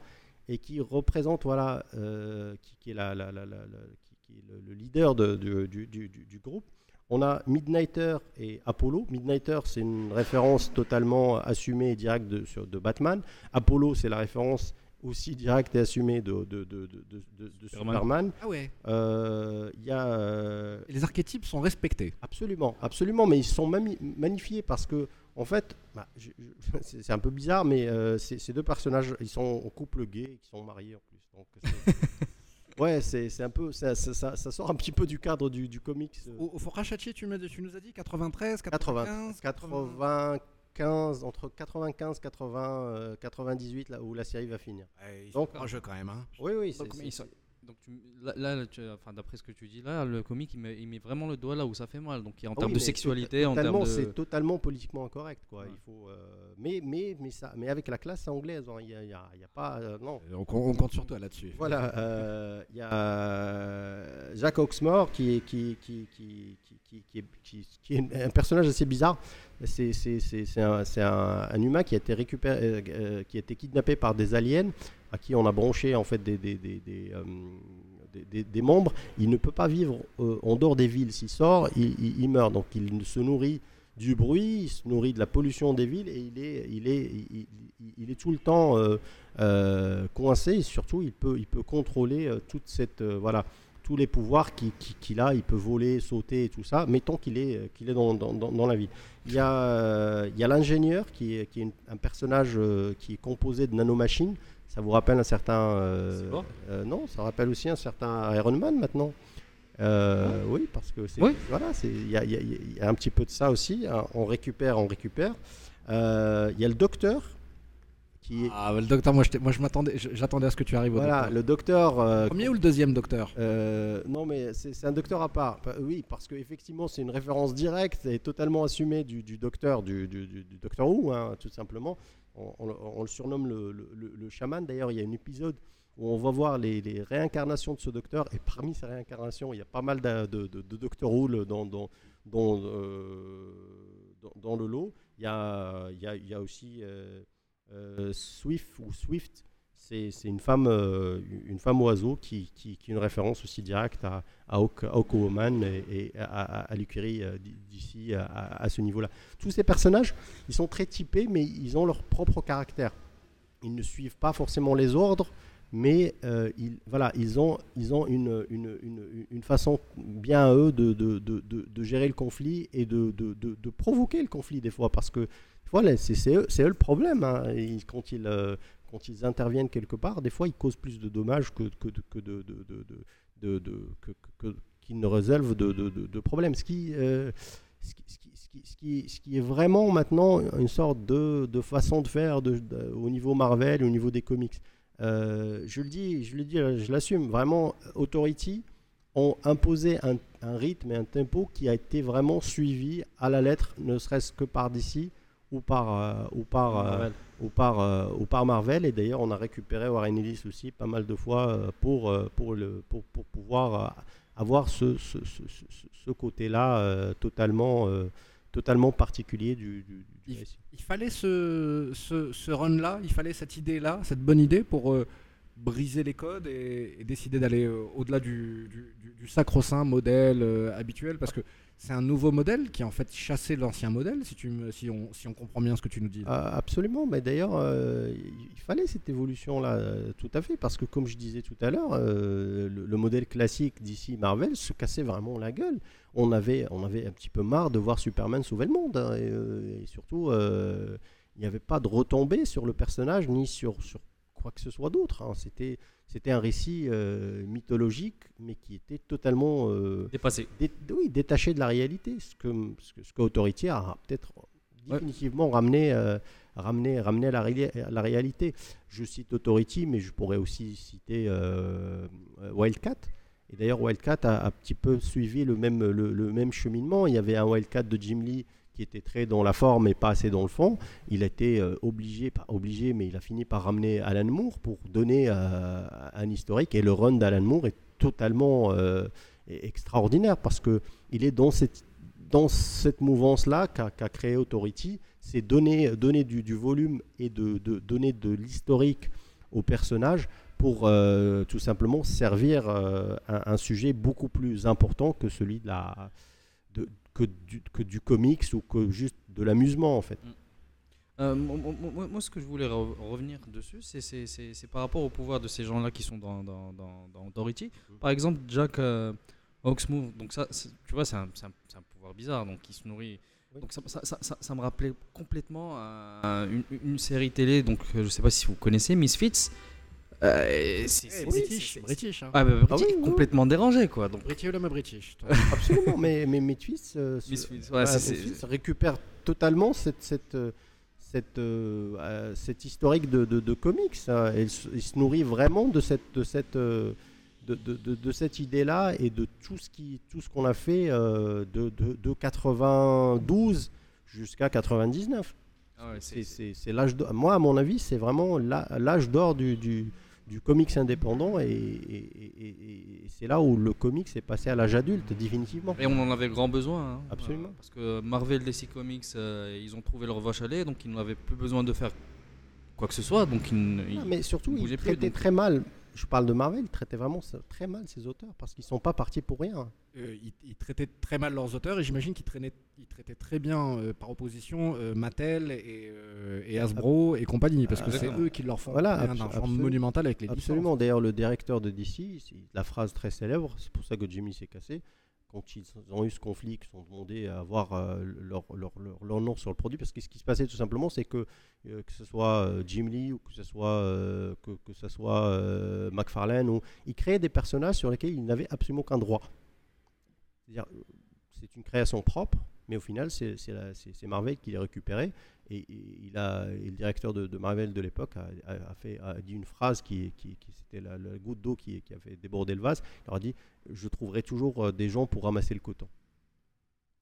et qui représente, voilà, euh, qui, qui est la, la- la- la- la- qui- qui est le, le leader de- de- du, du- du- du groupe. On a Midnighter et Apollo. Midnighter, c'est une référence totalement assumée et directe de, sur- de Batman. Apollo, c'est la référence aussi directe et assumée de, de, de, de- de- de- de Superman. Superman. Ah ouais. Euh, Il y a euh, les archétypes sont respectés. absolument, absolument, mais ils sont magnifiés parce que, en fait, bah, je- je- c'est un peu bizarre, mais euh, ces ces deux personnages, ils sont en couple gay, et qui sont mariés en plus. Donc, c'est- ouais, c'est c'est un peu, ça, ça- ça- ça sort un petit peu du cadre du, du comics. euh, Au, au Fort Rachatier, tu, tu nous as dit 93, 80, 95, 95, entre 95, 80, euh, 98, là où la série va finir. Ouais, ils Donc- sont proches quand même. Hein. Oui, oui, c'est- Donc, ils sont- donc tu- là, là, tu- enfin, d'après ce que tu dis là, le comique il met, il met vraiment le doigt là où ça fait mal. Donc en Ah termes oui, de sexualité, en termes totalement, de. c'est totalement politiquement incorrect, quoi. Ouais. Il faut, euh, mais, mais, mais ça, mais avec la classe anglaise, hein, il y a, pas, euh, non. On, on compte sur toi là-dessus. Voilà, euh, il y a euh, Jacques Oxmore qui, qui, qui, qui, qui, est, un personnage assez bizarre. C'est un, un- un humain qui a été récupéré, euh, euh, qui a été kidnappé par des aliens à qui on a branché en fait des, des, des, des, euh, membres. Il ne peut pas vivre en dehors des villes. S'il sort, il, meurt. Donc il se nourrit du bruit, il se nourrit de la pollution des villes et il est, il est, il, est tout le temps coincé surtout il peut, il peut contrôler toute cette, voilà, tous les pouvoirs qu'il qui, qu'il a. Il peut voler, sauter et tout ça, tant qu'il est, euh, qu'il est dans, dans, dans- dans la vie. Il y a, euh, il y a l'ingénieur qui est, qui est une- un personnage euh, qui est composé de nanomachines. Ça vous rappelle un certain. euh, euh, non, ça rappelle aussi un certain Iron Man maintenant. Euh, oui, parce que c'est Oui. voilà, il y a, y y un petit peu de ça aussi. hein. On récupère, on récupère. Il y a le docteur qui est Ah, le docteur, moi, je m'attendais, j'attendais à ce que tu arrives au voilà docteur. le docteur. euh, Le premier ou le deuxième docteur euh, non, mais c'est un docteur à part. Pa- Oui, parce qu'effectivement, c'est une référence directe et totalement assumée du, du docteur, du, du, du- du docteur Who, hein, tout simplement. On, on le- on le surnomme le, le- chaman. D'ailleurs, il y a un épisode où on va voir les, les réincarnations de ce docteur. Et parmi ces réincarnations, il y a pas mal de, de, de, de Doctor Who le- dans, dans, dans, euh, dans, le lot. Il y a, il y a, il y a aussi Swift ou Swift. C'est une femme, euh, une femme oiseau qui, est une référence aussi directe à, à à Aquaman et, à, à, l'écurie euh, d'ici à, ce niveau-là. Tous ces personnages, ils sont très typés, mais ils ont leur propre caractère. Ils ne suivent pas forcément les ordres, mais euh, ils, voilà, ils ont, ils ont une, façon bien à eux de, de, gérer le conflit et de provoquer le conflit des fois, parce que voilà, c'est c'est eux, le problème. hein. Ils- quand, ils, euh, quand ils interviennent quelque part, des fois ils causent plus de dommages que, qu'ils ne résolvent de, problèmes. Ce qui, est vraiment maintenant une sorte de, façon de faire au niveau Marvel, au niveau des comics. Euh, je le dis, je l'assume. Vraiment, Authority ont imposé un, un rythme et un tempo qui a été vraiment suivi à la lettre, ne serait-ce que par DC ou par, euh, ou par, euh, Marvel. ou par, euh, ou par Marvel. Et d'ailleurs, on a récupéré Warren Ellis aussi pas mal de fois euh, pour, euh, pour, le, pour, pour pouvoir euh, avoir ce, ce, ce, ce- ce côté-là euh, totalement, euh, totalement particulier du, du, du Il- fallait ce, ce, ce run-là, il fallait cette idée-là, cette bonne idée pour, euh, briser les codes et, et décider d'aller euh, au-delà du, du- du- du sacro-saint modèle euh, habituel Parce que c'est un nouveau modèle qui a en fait chassé l'ancien modèle, si, on, comprend bien ce que tu nous dis. Ah, absolument, mais d'ailleurs, euh, il fallait cette évolution-là, euh, tout à fait, parce que comme je disais tout à l'heure, euh, le, le modèle classique d'ici Marvel se cassait vraiment la gueule. On avait, on avait un petit peu marre de voir Superman sauver le monde, hein, et, surtout, il n'y avait pas de retombée sur le personnage ni sur, sur quoi que ce soit d'autre. hein. C'était, c'était un récit euh, mythologique, mais qui était totalement euh, Dépassé. dé- oui, détaché de la réalité, ce que, ce que, ce que Authority a peut-être Ouais. définitivement ramené, euh, ramené, ramené à, la, ré- à la réalité. Je cite Authority, mais je pourrais aussi citer Wildcat. Et d'ailleurs, Wildcat a un petit peu suivi le même, le, le même cheminement. Il y avait un Wildcat de Jim Lee qui était très dans la forme et pas assez dans le fond. Il a été euh, obligé, obligé, mais il a fini par ramener Alan Moore pour donner euh, un historique. Et le run d'Alan Moore est totalement euh, est extraordinaire parce que il est dans cette dans cette mouvance-là qu'a qu'a créé Authority, c'est donner, donner du, volume et de, donner de l'historique au personnage pour tout simplement servir un, sujet beaucoup plus important que celui de la, que, du, que du comics ou que juste de l'amusement en fait. Euh, moi, moi- moi- moi, ce que je voulais re- revenir dessus, c'est- par rapport au pouvoir de ces gens-là qui sont dans, dans, dans, dans Authority. Par exemple, Jack euh, donc ça, tu vois, c'est un, un- un pouvoir bizarre, donc il se nourrit. Oui. Donc ça, ça, ça- ça- ça me rappelait complètement à une, une série télé, donc euh, je sais pas si vous connaissez, Misfits. Euh, c'est- British, British. Hein. Ah, bah, Ah British, oui, oui. complètement dérangé, quoi. Donc, British, le British. Absolument, mais, mais Misfits, euh, ouais, totalement cette, cette, euh, cette, euh, cette historique de, de, de comics. hein. Il, se- il se nourrit vraiment de cette, de cette, de, de, de- de cette idée-là et de tout ce qui, tout ce qu'on a fait euh, de, de, de 92 jusqu'à 99. Ah ouais, C'est- c'est- C'est c'est l'âge d'or. Moi, à mon avis, c'est vraiment la- l'âge d'or du, du, du comics indépendant et, et- et- et- et c'est là où le comics est passé à l'âge adulte, définitivement. Et on en avait grand besoin. hein. Absolument. Euh, parce que Marvel, DC Comics, euh, ils ont trouvé leur vache à lait, donc ils n'avaient plus besoin de faire quoi que ce soit. Donc ils, ils- mais surtout, ils il bougeaient plus, traitait donc- très mal. Je parle de Marvel, traitait vraiment très mal ses auteurs parce qu'ils sont pas partis pour rien. Euh, ils, ils traitaient très mal leurs auteurs et j'imagine qu'ils traînaient- ils traitaient très bien euh, par opposition euh, Mattel et, et Hasbro et compagnie parce que c'est eux qui leur font Voilà, un argent monumental avec les Absolument. D'ailleurs, le directeur de DC, la phrase très célèbre, c'est pour ça que Jimmy s'est cassé. Quand ils ont eu ce conflit, qu'ils sont demandés à avoir euh, leur, leur, leur- nom sur le produit, parce que ce qui se passait tout simplement, c'est que euh, que ce soit euh, Jim Lee ou que ce soit que, que ce soit McFarlane, ou ils créaient des personnages sur lesquels ils n'avaient absolument aucun droit. C'est-à-dire, c'est une création propre, mais au final, c'est Marvel qui les récupéré. Et, et il a, et le directeur de, de Marvel de l'époque a, a- a fait, a dit une phrase qui, qui, qui- c'était la, la goutte d'eau qui, qui a fait déborder le vase. Il leur a dit Je trouverai toujours euh, des gens pour ramasser le coton.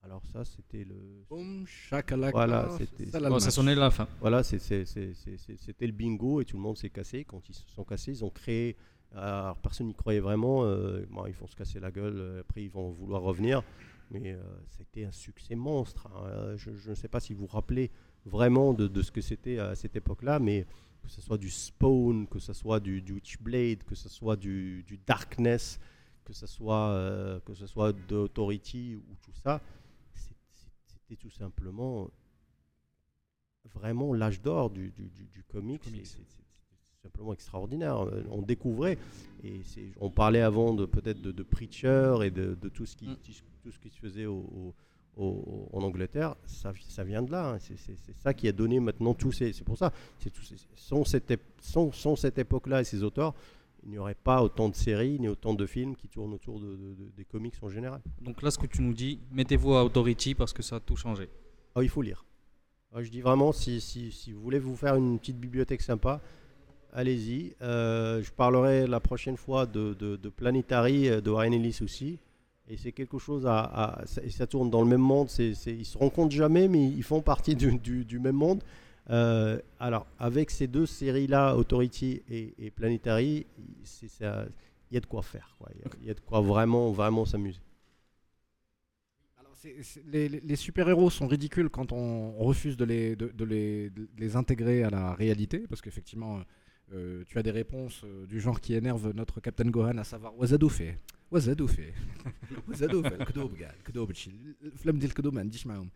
Alors, ça, c'était le. Boum, chakalaka, Voilà, c'était- ça, Bon, sonnait la fin. Voilà, c'est- c'est- c'est- c'est- c'est- c'était le bingo et tout le monde s'est cassé. Quand ils se sont cassés, ils ont créé. Alors, personne n'y croyait vraiment. euh, bon, ils vont se casser la gueule. euh, Après, ils vont vouloir revenir. Mais euh, c'était un succès monstre. hein. Je, je ne sais pas si vous vous rappelez vraiment de, de ce que c'était à cette époque-là, mais que ce soit du Spawn, que ce soit du, du Witchblade, que ce soit du, du Darkness, que ce soit, euh, que ce soit d'Authority ou tout ça, c'était tout simplement vraiment l'âge d'or du, du, du, comics. comics. C'est- simplement extraordinaire. On découvrait, et on parlait avant de peut-être de, de Preacher et de, de tout, ce qui, Mm. tout ce qui se faisait au, au- au- en Angleterre, ça, ça vient de là. hein. C'est ça qui a donné maintenant tous ces. C'est pour ça. Tout, sans cette, ép- sans, sans cette époque-là et ces auteurs, il n'y aurait pas autant de séries ni autant de films qui tournent autour de- de- de- des comics en général. Donc là, ce que tu nous dis, mettez-vous à Authority parce que ça a tout changé. Ah, il faut lire. Ah, je dis vraiment, si, si, si vous voulez vous faire une petite bibliothèque sympa, allez-y. Euh, je parlerai la prochaine fois de Planetary euh, de Warren Ellis aussi. Et c'est quelque chose ça, tourne dans le même monde. C'est, c'est- ils se rencontrent jamais, mais ils font partie du, même monde. Euh, alors, avec ces deux séries-là, Authority et, et Planetary, il y a de quoi faire. Il y a- de quoi vraiment, vraiment s'amuser. Les, super-héros sont ridicules quand on refuse de les, intégrer à la réalité, parce qu'effectivement, euh, euh, tu as des réponses du genre qui énervent notre Captain Gohan, à savoir Wazadoufe, Wazadoufe, Wazadoufe, الكذوب قال، الكذوب الشيء، الفلم ديال الكذوب ما عنديش معاهم.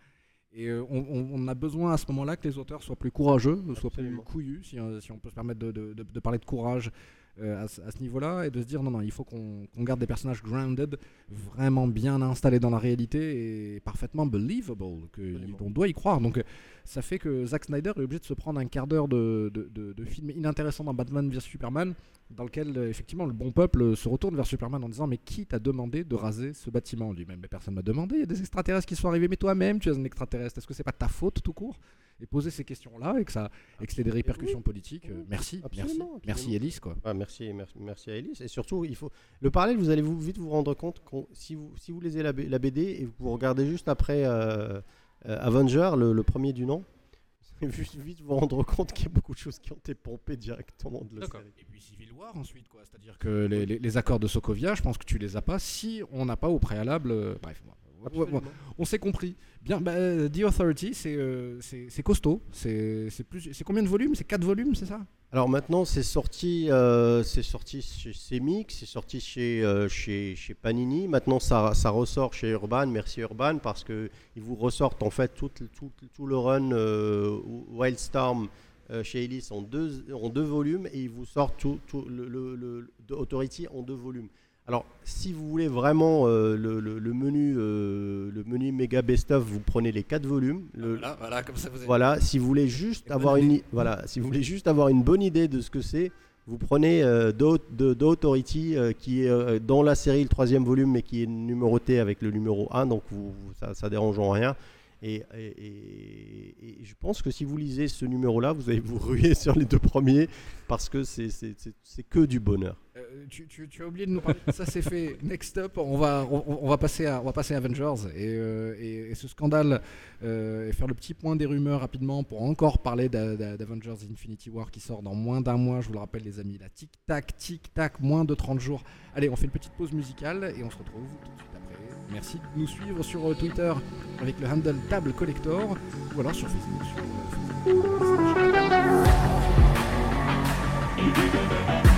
Et euh, on, on- on a besoin à ce moment-là que les auteurs soient plus courageux, soient plus Absolument. couillus, si, euh, si on peut se permettre de, de- de- de parler de courage euh, à, ce- à ce niveau-là, et de se dire non, non, il faut qu'on qu'on garde des personnages grounded, vraiment bien installés dans la réalité et parfaitement believable, que Absolument. on doit y croire. Donc ça fait que Zack Snyder est obligé de se prendre un quart d'heure de, de, de- de film inintéressant dans Batman vs Superman, dans lequel euh, effectivement le bon peuple se retourne vers Superman en disant mais qui t'a demandé de raser ce bâtiment? Lui-même Mais personne m'a demandé. Il y a des extraterrestres qui sont arrivés, mais toi-même tu es un extraterrestre. Est-ce que c'est pas ta faute tout court? Et poser ces questions-là et que ça et que c'est des répercussions politiques. euh, oui, merci, merci, absolument, merci absolument. Elise quoi. Ah, merci, merci, merci à Elise. Et surtout, il faut le parallèle. Vous allez vous vite vous rendre compte qu'on si vous si vous lisez la, la BD et que vous regardez juste après euh, euh, Avenger, le, le premier du nom, vous allez vite, vite vous rendre compte qu'il y a beaucoup de choses qui ont été pompées directement de la D'accord. série. Et puis Civil War ensuite, quoi. C'est-à-dire que les, les- les accords de Sokovia, je pense que tu les as pas si on n'a pas au préalable. euh, bref, bon, Absolument. on s'est compris. Bien, bah, euh, The Authority, c'est euh, costaud. C'est c'est plus- c'est combien de volumes? C'est 4 volumes, c'est ça? Alors maintenant, c'est sorti, euh, c'est sorti chez Semix, c'est sorti chez, euh, chez, chez Panini. Maintenant, ça, ça ressort chez Urban. Merci Urban parce que ils vous ressortent en fait tout, tout, tout le run Wildstorm chez Ellis en deux, en deux volumes et ils vous sortent tout, tout le, le- le- Authority en deux volumes. Alors, si vous voulez vraiment euh, le, le- le menu, euh, le menu méga best-of, vous prenez les quatre volumes. Le- Voilà, voilà, comme ça vous avez. voilà, si vous voulez juste avoir une, voilà, si vous voulez juste avoir une bonne idée de ce que c'est, vous prenez euh, Authority euh, qui est dans la série le troisième volume, mais qui est numéroté avec le numéro 1, donc vous, vous- ça, ça dérange en rien. Et, je pense que si vous lisez ce numéro-là, vous allez vous ruer sur les deux premiers parce que c'est que du bonheur. Euh, tu, as oublié de nous parler. Ça c'est fait. Next up, on va, on, va passer à, on va passer à Avengers et, euh, ce scandale euh, et faire le petit point des rumeurs rapidement pour encore parler d'a- d'a- d'Avengers Infinity War qui sort dans moins d'un mois. Je vous le rappelle les amis, là tic tac tic tac, moins de 30 jours. Allez, on fait une petite pause musicale et on se retrouve tout de suite après. Merci de nous suivre sur euh, Twitter avec le handle Table Collector ou alors sur Facebook. Sur, euh, Facebook.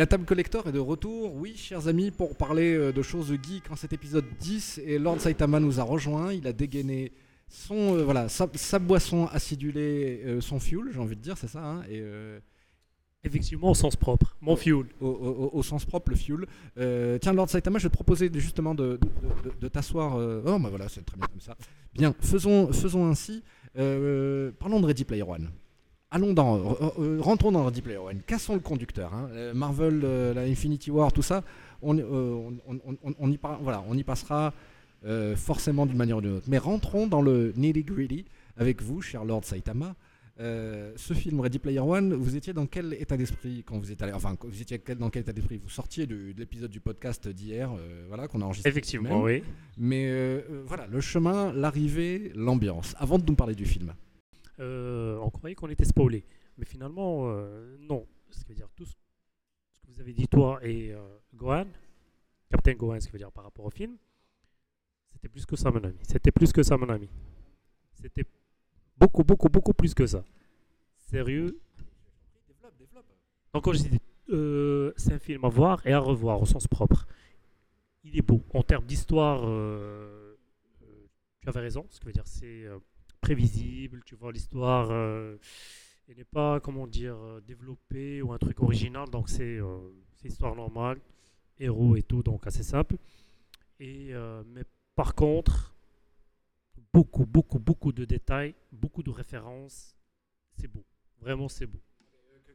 La table collector est de retour, oui, chers amis, pour parler euh, de choses geeks en cet épisode 10. Et Lord Saitama nous a rejoint. Il a dégainé son, euh, voilà, sa, sa boisson acidulée, euh, son fuel, j'ai envie de dire, c'est ça. hein, et euh, Effectivement, au sens propre. Mon fuel. au, au- au sens propre, le fuel. Tiens, Lord Saitama, je vais te proposer justement de, de- de- de t'asseoir. Oh, bah voilà, c'est très bien comme ça. Bien, faisons, faisons ainsi. Parlons de Ready Player One. Allons dans, euh, rentrons dans Ready Player One. Cassons le conducteur. hein. Euh, Marvel, euh, la Infinity War, tout ça, on, on, on- on- on y, par- voilà, on y passera euh, forcément d'une manière ou d'une autre. Mais rentrons dans le nitty gritty avec vous, cher Lord Saitama. Euh, ce film Ready Player One, vous étiez dans quel état d'esprit quand vous étiez allé, enfin vous étiez dans quel état d'esprit? Vous sortiez de l'épisode du podcast d'hier, euh, voilà qu'on a enregistré. Effectivement, oui. Mais voilà, le chemin, l'arrivée, l'ambiance. Avant de nous parler du film. Euh, on croyait qu'on était spoilé. Mais finalement, euh, non. Ce qui veut dire tout ce que vous avez dit, toi et euh, Gohan, Captain Gohan, ce qui veut dire par rapport au film, c'était plus que ça, mon ami. C'était plus que ça, mon ami. C'était beaucoup, beaucoup, beaucoup plus que ça. Sérieux? Quand je dis, c'est un film à voir et à revoir au sens propre. Il est beau. En termes d'histoire, tu avais raison. Ce qui veut dire, c'est prévisible. Tu vois, l'histoire, euh, elle n'est pas, comment dire, euh, développée ou un truc original. Donc, c'est euh, histoire normale, héros et tout, donc assez simple. Et, euh, mais par contre, beaucoup, beaucoup, beaucoup de détails, beaucoup de références. C'est beau. Vraiment, c'est beau.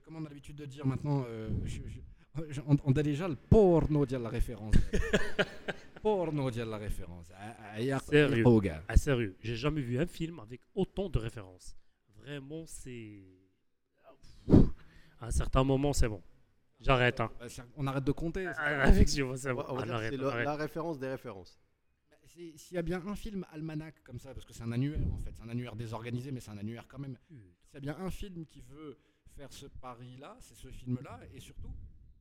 Comme on a l'habitude de dire maintenant, je- je- je- on, on a déjà le porno de la référence. porno de la référence. Ah, ah, Sérieux. Ah, sérieux, j'ai jamais vu un film avec autant de références. Vraiment, c'est. À un certain moment, c'est bon. J'arrête, hein. Bah, On arrête de compter. Ah, Effectivement, c'est On bon. c'est on le- arrête. la référence des références. Bah, S'il y a bien un film almanach comme ça, parce que c'est un annuaire en fait, c'est un annuaire désorganisé, mais c'est un annuaire quand même. S'il y a bien un film qui veut faire ce pari-là, c'est ce film-là, et surtout,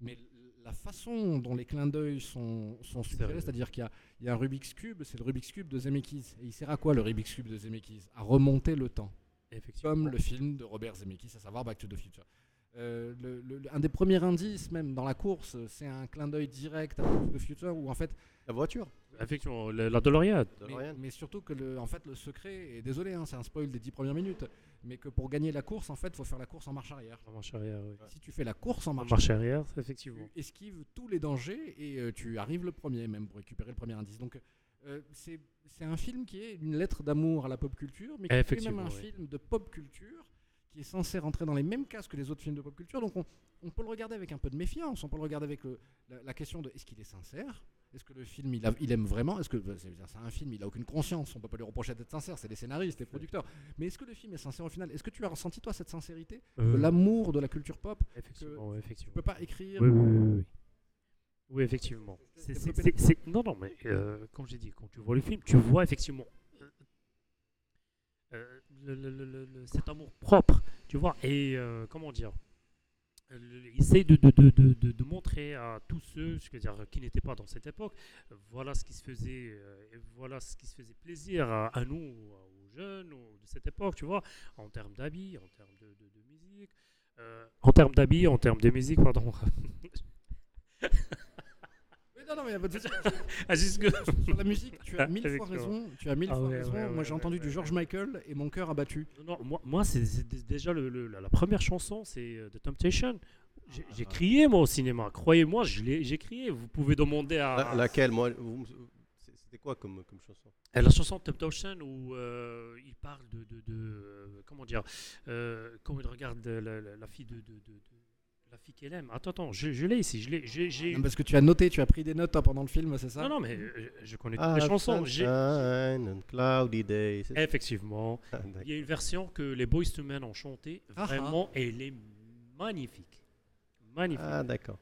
mais la façon dont les clins d'œil sont, sont suggérés, c'est-à-dire qu'il y a, il y a un Rubik's Cube, c'est le Rubik's Cube de Zemeckis. Et il sert à quoi le Rubik's Cube de Zemeckis? À remonter le temps. Effectivement. Comme le film de Robert Zemeckis, à savoir Back to the Future. Euh, le- le- le- un des premiers indices, même dans la course, c'est un clin d'œil direct à Back to the Future, où en fait, La voiture. Effectivement, la DeLorean. mais, mais surtout que le, en fait, le secret, et désolé, hein, c'est un spoil des 10 premières minutes, mais que pour gagner la course, en fait, il faut faire la course en marche arrière. En marche arrière, oui. Si tu fais la course en En marche, marche arrière, effectivement. tu esquives tous les dangers et euh, tu arrives le premier, même pour récupérer le premier indice. Donc, euh, c'est un film qui est une lettre d'amour à la pop culture, mais qui est même un oui. film de pop culture qui est censé rentrer dans les mêmes cases que les autres films de pop culture. Donc, on, on peut le regarder avec un peu de méfiance. On peut le regarder avec le- la, la question de est-ce qu'il est sincère? Est-ce que le film, il, a- il aime vraiment? Est-ce que bah, c'est un film, il a aucune conscience On peut pas lui reprocher d'être sincère. C'est les scénaristes, les producteurs. Mais est-ce que le film est sincère au final? Est-ce que tu as ressenti toi cette sincérité? Euh, l'amour de la culture pop? Effectivement, Tu effectivement. peux pas écrire Oui, oui, oui, oui, oui. Oui, effectivement. Non, non, mais euh, comme j'ai dit, quand tu vois le film, tu vois effectivement euh, euh, le- le- le- le- le- cet amour propre, tu vois, et comment dire, essaie de, de, de, de, montrer à tous ceux je veux dire, qui n'étaient pas dans cette époque, voilà ce qui se faisait, euh, voilà ce qui se faisait plaisir à, à nous, aux jeunes aux- de cette époque, tu vois, en termes d'habits, en termes de musique, euh, en termes d'habits, en termes de musique, pardon. Non, non, mais y a pas de souci. Ah, juste que- Sur la musique, tu as mille fois raison. Tu as mille Ah fois ouais, raison. ouais, Moi, j'ai ouais, entendu ouais, du George Michael et mon cœur a battu. Non, non, moi, moi c'est c'est dé- déjà le, le- la, la première chanson, c'est euh, The Temptation. J'ai j'ai Ah. crié, moi, au cinéma. Croyez-moi, je l'ai- j'ai crié. Vous pouvez demander à. La- laquelle moi, vous me- c'est- C'était quoi comme, comme chanson? À la chanson Temptation où euh, il parle de. de, de, euh, comment dire euh, Quand il regarde la, la- la fille de. de, de- de- la fille qu'elle aime. Attends, attends, je, je l'ai ici. Je l'ai. j'ai- j'ai- Non, parce que tu as noté, tu as pris des notes toi, pendant le film, c'est ça? Non, non, mais euh, je connais toutes Ah, les chansons. J'ai- Sunshine and Cloudy Day. c'est- Effectivement. Ah, d'accord. Il y a une version que les Boys to Men ont chantée. Ah, Vraiment, elle est magnifique. Magnifique. Ah, d'accord.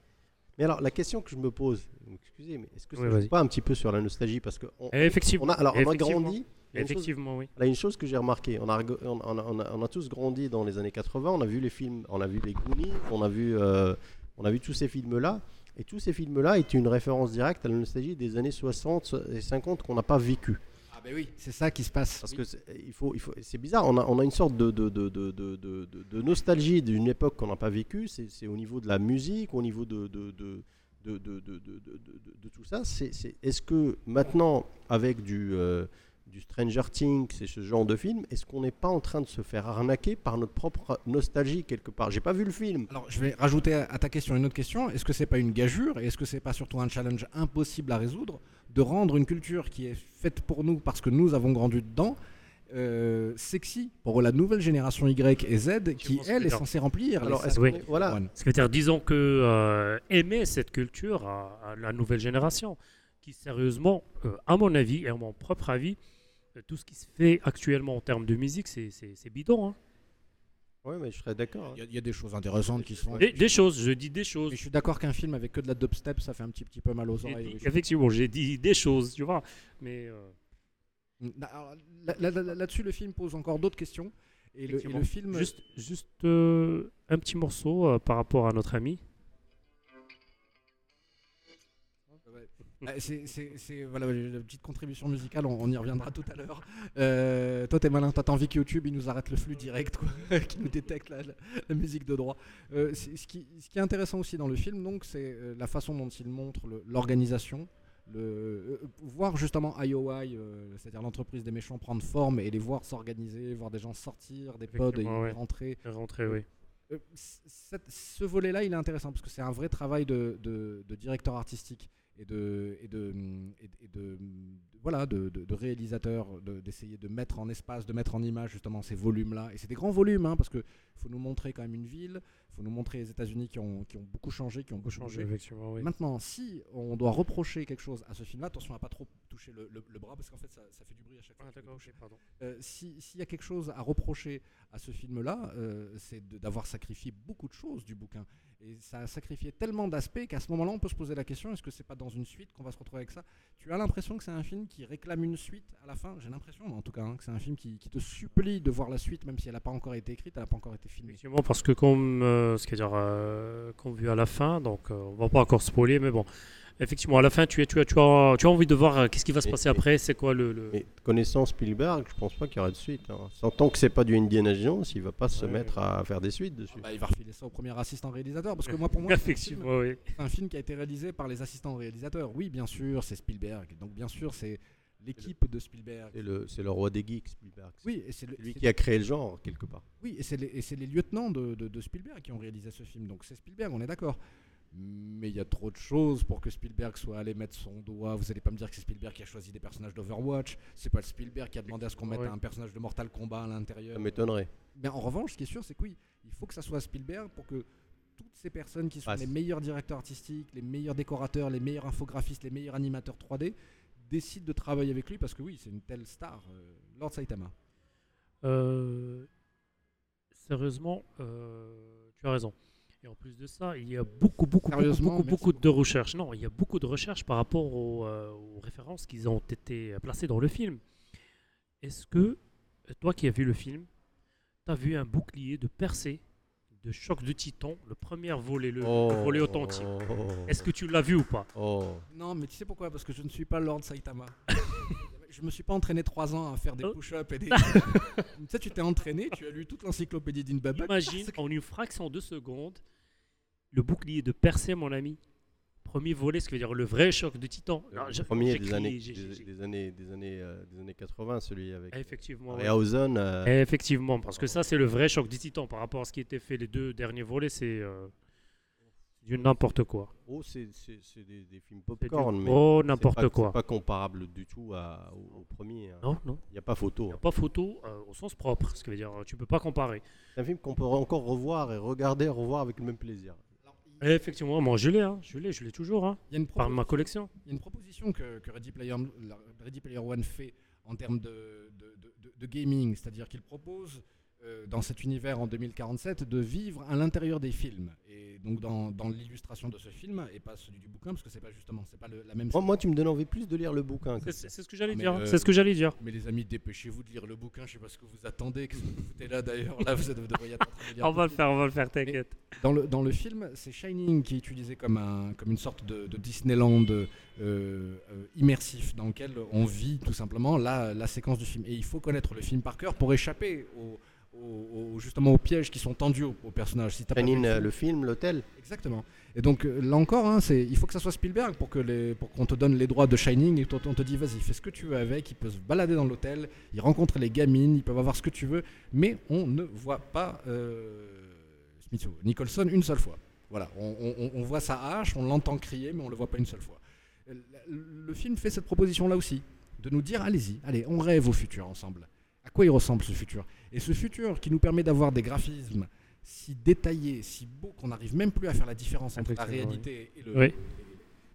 Mais alors, la question que je me pose, excusez, mais est-ce que ça Oui, joue pas un petit peu sur la nostalgie? Parce que on, Effectivement. on a, alors, on a grandi. Il y a une chose- Effectivement, oui. Là, une chose que j'ai remarqué, on a, rego- on, on a, on a- on a tous grandi dans les années 80, on a vu les films, on a vu les Goonies, on a vu, euh, on a vu tous ces films-là, et tous ces films-là étaient une référence directe à la nostalgie des années 60 et 50 qu'on n'a pas vécu. Ah, Ah, ben oui, c'est ça qui se passe. Parce que c'est- il faut, il faut, c'est bizarre, on a, on a une sorte de, de, de, de, de, de- de- de nostalgie d'une époque qu'on n'a pas vécue. C'est, au niveau de la musique, au niveau de, de, de, de, de, de, de- de- de- de tout ça. C'est, c'est- est-ce que maintenant, avec du, euh, du Stranger Things et ce genre de film, est-ce qu'on n'est pas en train de se faire arnaquer par notre propre nostalgie quelque part? J'ai pas vu le film. Alors, je vais rajouter à ta question une autre question. Est-ce que c'est pas une gageure et est-ce que c'est pas surtout un challenge impossible à résoudre de rendre une culture qui est faite pour nous parce que nous avons grandi dedans euh, sexy pour la nouvelle génération Y et Z qui elle est censée remplir Alors, est-ce Oui. voilà. One. Ce qui veut dire, disons que euh, aimer cette culture à, à la nouvelle génération, qui sérieusement, euh, à mon avis et à mon propre avis, euh, tout ce qui se fait actuellement en termes de musique, c'est- bidon. hein. Ouais, mais je serais d'accord. hein. Il y, a- il y a des choses intéressantes qui sont. Des, des choses, je dis des choses. Mais je suis d'accord qu'un film avec que de la dubstep, ça fait un petit, petit peu mal aux oreilles. dit- oui, effectivement, j'ai dit des choses, tu vois. Mais euh, là- là- Là-dessus, le film pose encore d'autres questions. Et le, et le effectivement, film. juste, juste euh, un petit morceau euh, par rapport à notre ami. C'est- c'est- voilà, la petite contribution musicale, on, on y reviendra tout à l'heure. Euh, toi, t'es malin, t'as envie que YouTube il nous arrête le flux direct, quoi, qui nous détecte la, la- la musique de droit. Euh, ce, qui, ce qui est intéressant aussi dans le film, donc, c'est euh, la façon dont il montre l'organisation. Le, euh, voir justement IOI, euh, c'est-à-dire l'entreprise des méchants, prendre forme et les voir s'organiser, voir des gens sortir des pods et ouais. rentrer. Rentré, oui. Euh, cette- ce volet-là, il est intéressant parce que c'est un vrai travail de, de- de directeur artistique et de, voilà, de, de- de réalisateur, de- d'essayer de mettre en espace, de mettre en image justement ces volumes-là. Et c'est des grands volumes, hein, parce qu'il faut nous montrer quand même une ville, il faut nous montrer les États-Unis qui ont, qui ont beaucoup changé, qui ont beaucoup Changé, oui. Maintenant, si on doit reprocher quelque chose à ce film-là, attention à pas trop toucher le, le- le bras parce qu'en fait ça, ça fait du bruit à chaque fois. Ah, d'accord, pardon. Euh, si- S'il y a quelque chose à reprocher à ce film-là, euh, c'est d'avoir sacrifié beaucoup de choses du bouquin. Et ça a sacrifié tellement d'aspects qu'à ce moment-là, on peut se poser la question est-ce que c'est pas dans une suite qu'on va se retrouver avec ça? Tu as l'impression que c'est un film qui réclame une suite à la fin? J'ai l'impression, en tout cas, hein, que c'est un film qui, qui te supplie de voir la suite, même si elle n'a pas encore été écrite, elle n'a pas encore été filmée. Effectivement, parce que comme, euh, ce qui veut dire, euh, comme vu à la fin, donc euh, on va pas encore spoiler, mais bon, effectivement, à la fin, tu, as- tu, as, tu, as, tu as envie de voir euh, qu'est-ce qui va se passer mais- après, c'est quoi le... le- Mais connaissant Spielberg, je pense pas qu'il y aura de suite. Hein. Tant que c'est pas du Indiana Jones, il va pas se Ouais. mettre à faire des suites dessus. Bah, il va refiler ça au premier assistant réalisateur, parce que moi, pour moi, c'est un film- Effectivement, oui. C'est un film qui a été réalisé par les assistants réalisateurs. Oui, bien sûr, c'est Spielberg. Donc, bien sûr, c'est l'équipe de Spielberg. C'est le, c'est le roi des geeks, Spielberg. Oui, et c'est lui qui a créé le genre, quelque part. oui, et c'est les, lieutenants de, de- de Spielberg qui ont réalisé ce film. Donc, c'est Spielberg, on est d'accord. Mais il y a trop de choses pour que Spielberg soit allé mettre son doigt. Vous allez pas me dire que c'est Spielberg qui a choisi des personnages d'Overwatch. C'est pas le Spielberg qui a demandé à ce qu'on mette Ouais. un personnage de Mortal Kombat à l'intérieur. Ça m'étonnerait. Mais en revanche, ce qui est sûr, c'est que oui, il faut que ça soit Spielberg pour que toutes ces personnes qui sont Ah, les meilleurs directeurs artistiques, les meilleurs décorateurs, les meilleurs infographistes, les meilleurs animateurs 3D, décident de travailler avec lui parce que oui, c'est une telle star, euh, Lord Saitama. Euh, sérieusement, euh, tu as raison. Et en plus de ça, il y a beaucoup, beaucoup, beaucoup, beaucoup, de recherches. Non, il y a beaucoup de recherches par rapport aux, euh, aux références qui ont été placées dans le film. Est-ce que, toi qui as vu le film, tu as vu un bouclier de percée de choc de titan, le premier volet, le, le volet authentique Est-ce que tu l'as vu ou pas? Oh. Non, mais tu sais pourquoi? Parce que je ne suis pas Lord Saitama. je me suis pas entraîné trois ans à faire des Oh. push-ups et des. tu sais, tu t'es entraîné, tu as lu toute l'encyclopédie d'Inbaba. Imagine en une fraction de seconde le bouclier de percée, mon ami. Premier volet, ce qui veut dire le vrai choc de titan. Le premier des années, des, des années, des années, euh, des années 80, celui avec Effectivement. ouais. Harryhausen. euh, Effectivement, parce que ça, c'est le vrai choc du titan par rapport à ce qui était fait les deux derniers volets, c'est euh, du n'importe quoi. Oh, c'est des, des films C'est du popcorn, mais c'est n'importe quoi. C'est pas comparable du tout à- au, au premier. hein. Non, non. Il n'y a pas photo. Il n'y a hein. pas photo euh, au sens propre, ce qui veut dire euh, tu peux pas comparer. C'est un film qu'on peut encore revoir et regarder, revoir avec le même plaisir. Effectivement, moi je l'ai, hein, je l'ai, je l'ai toujours, hein, il y a une par ma proposition- collection. Il y a une proposition que, que Ready, Player, la- Ready Player One fait en termes de, de- de- de- de gaming, c'est-à-dire qu'il propose dans cet univers en 2047 de vivre à l'intérieur des films et donc dans, dans l'illustration de ce film et pas celui du bouquin parce que c'est pas justement c'est pas le- la même. Moi, moi, tu me donnes envie plus de lire le bouquin. C'est ce que j'allais Mais, dire. euh, C'est ce que j'allais dire. Mais les amis, dépêchez-vous de lire le bouquin. Je sais pas ce que vous attendez. Qu'est-ce que vous foutez là d'ailleurs Là, vous devriez être en train de lire On va le film. faire, on va le faire, t'inquiète. Dans le, dans le film, c'est Shining qui est utilisé comme, un, comme une sorte de, de Disneyland euh, euh, immersif dans lequel on vit tout simplement la, la séquence du film. Et il faut connaître le film par cœur pour échapper au, justement aux pièges qui sont tendus aux, aux personnages. Si pas le euh, film- le film, l'hôtel. Exactement. Et donc euh, là encore, hein, c'est, il faut que ça soit Spielberg pour que les, pour qu'on te donne les droits de Shining et qu'on on te dit vas-y, fais ce que tu veux avec. Il peut se balader dans l'hôtel, il rencontre les gamines, ils peuvent avoir ce que tu veux, mais on ne voit pas euh, Nicholson une seule fois. Voilà, on, on- on voit sa hache, on l'entend crier, mais on le voit pas une seule fois. Le, le film fait cette proposition là aussi, de nous dire allez-y, allez, on rêve au futur ensemble. À quoi il ressemble ce futur? Et ce futur qui nous permet d'avoir des graphismes si détaillés, si beaux qu'on n'arrive même plus à faire la différence entre la réalité et le. Oui.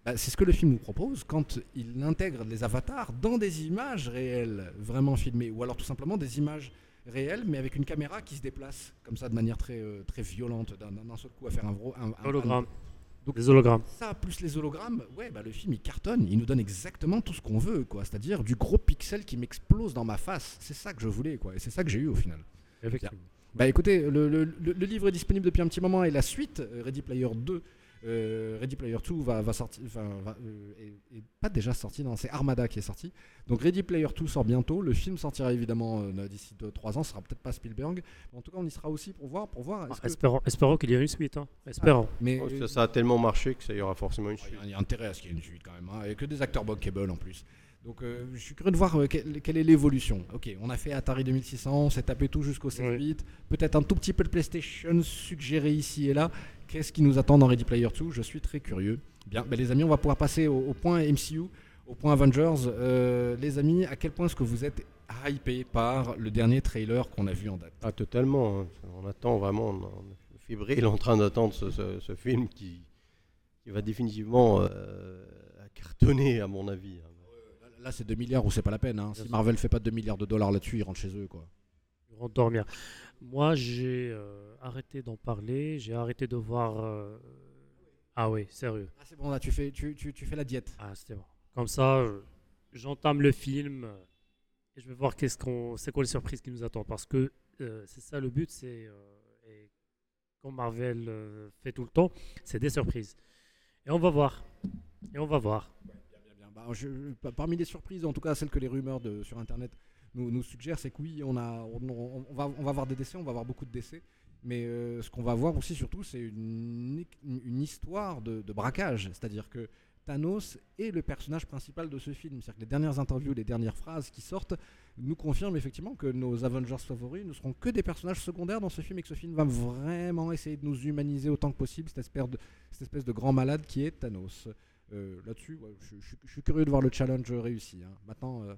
Bah, c'est ce que le film nous propose quand il intègre les avatars dans des images réelles, vraiment filmées, ou alors tout simplement des images réelles, mais avec une caméra qui se déplace comme ça de manière très, euh, très violente, d'un seul coup à faire un, un, un- Hologramme. Donc- Des hologrammes. ça plus les hologrammes, ouais, bah le film il cartonne, il nous donne exactement tout ce qu'on veut, quoi. C'est-à-dire du gros pixel qui m'explose dans ma face. C'est ça que je voulais, quoi. Et c'est ça que j'ai eu au final. Effectivement. Bah écoutez, le, le- le- le livre est disponible depuis un petit moment et la suite, euh, Ready Player 2, euh, Ready Player 2 va, va sortir, enfin, va, euh, est, est pas déjà sorti, non, c'est Armada qui est sorti. Donc Ready Player 2 sort bientôt, le film sortira évidemment euh, d'ici 2-3 ans, ce sera peut-être pas Spielberg, mais en tout cas on y sera aussi pour voir, pour voir. que- Espérons, espérons qu'il y ait une suite. Hein. Espérons. mais Oh, euh, ça, ça a tellement marché que ça y aura forcément une suite. il y, a intérêt à ce qu'il y ait une suite quand même, hein, et que des acteurs bankable en plus. Donc euh, je suis curieux de voir euh, quelle, quelle est l'évolution. Ok, on a fait Atari 2600, on s'est tapé tout jusqu'au 16 Oui. bits, peut-être un tout petit peu de PlayStation suggéré ici et là. Qu'est-ce qui nous attend dans Ready Player 2 Je suis très curieux. Bien, ben, les amis, on va pouvoir passer au, au point MCU, au point Avengers. Euh, les amis, à quel point est-ce que vous êtes hypés par le dernier trailer qu'on a vu en date? Ah, totalement. hein. On attend vraiment, on on est fébrile en train d'attendre ce, ce- ce film qui, qui va définitivement euh, cartonner, à mon avis. hein. Là, c'est 2 milliards ou c'est pas la peine. hein. Si. Marvel fait pas 2 milliards de dollars là-dessus, ils rentrent chez eux. quoi. Ils vont dormir. Moi, j'ai euh, arrêté d'en parler. J'ai arrêté de voir. euh, Ah oui, sérieux. Ah, c'est bon, là, tu fais, tu, tu, tu fais la diète. Ah, c'était bon. Comme ça, euh, j'entame le film euh, et je vais voir qu'est-ce qu'on, c'est quoi les surprises qui nous attendent. Parce que euh, c'est ça le but, c'est euh, et comme Marvel euh, fait tout le temps, c'est des surprises. Et on va voir. Et on va voir. Bien, bien. Bah, je- pa- parmi les surprises, en tout cas celles que les rumeurs de, sur Internet nous, nous suggèrent, c'est que oui, on, a, on, va, on va avoir des décès, on va avoir beaucoup de décès. Mais euh, ce qu'on va voir aussi, surtout, c'est une, histoire de, braquage. C'est-à-dire que Thanos est le personnage principal de ce film. C'est-à-dire que les dernières interviews, les dernières phrases qui sortent nous confirment effectivement que nos Avengers favoris ne seront que des personnages secondaires dans ce film et que ce film va vraiment essayer de nous humaniser autant que possible, cette espèce de, grand malade qui est Thanos. Euh, Là-dessus, je, suis curieux de voir le challenge réussi. hein. Maintenant, euh,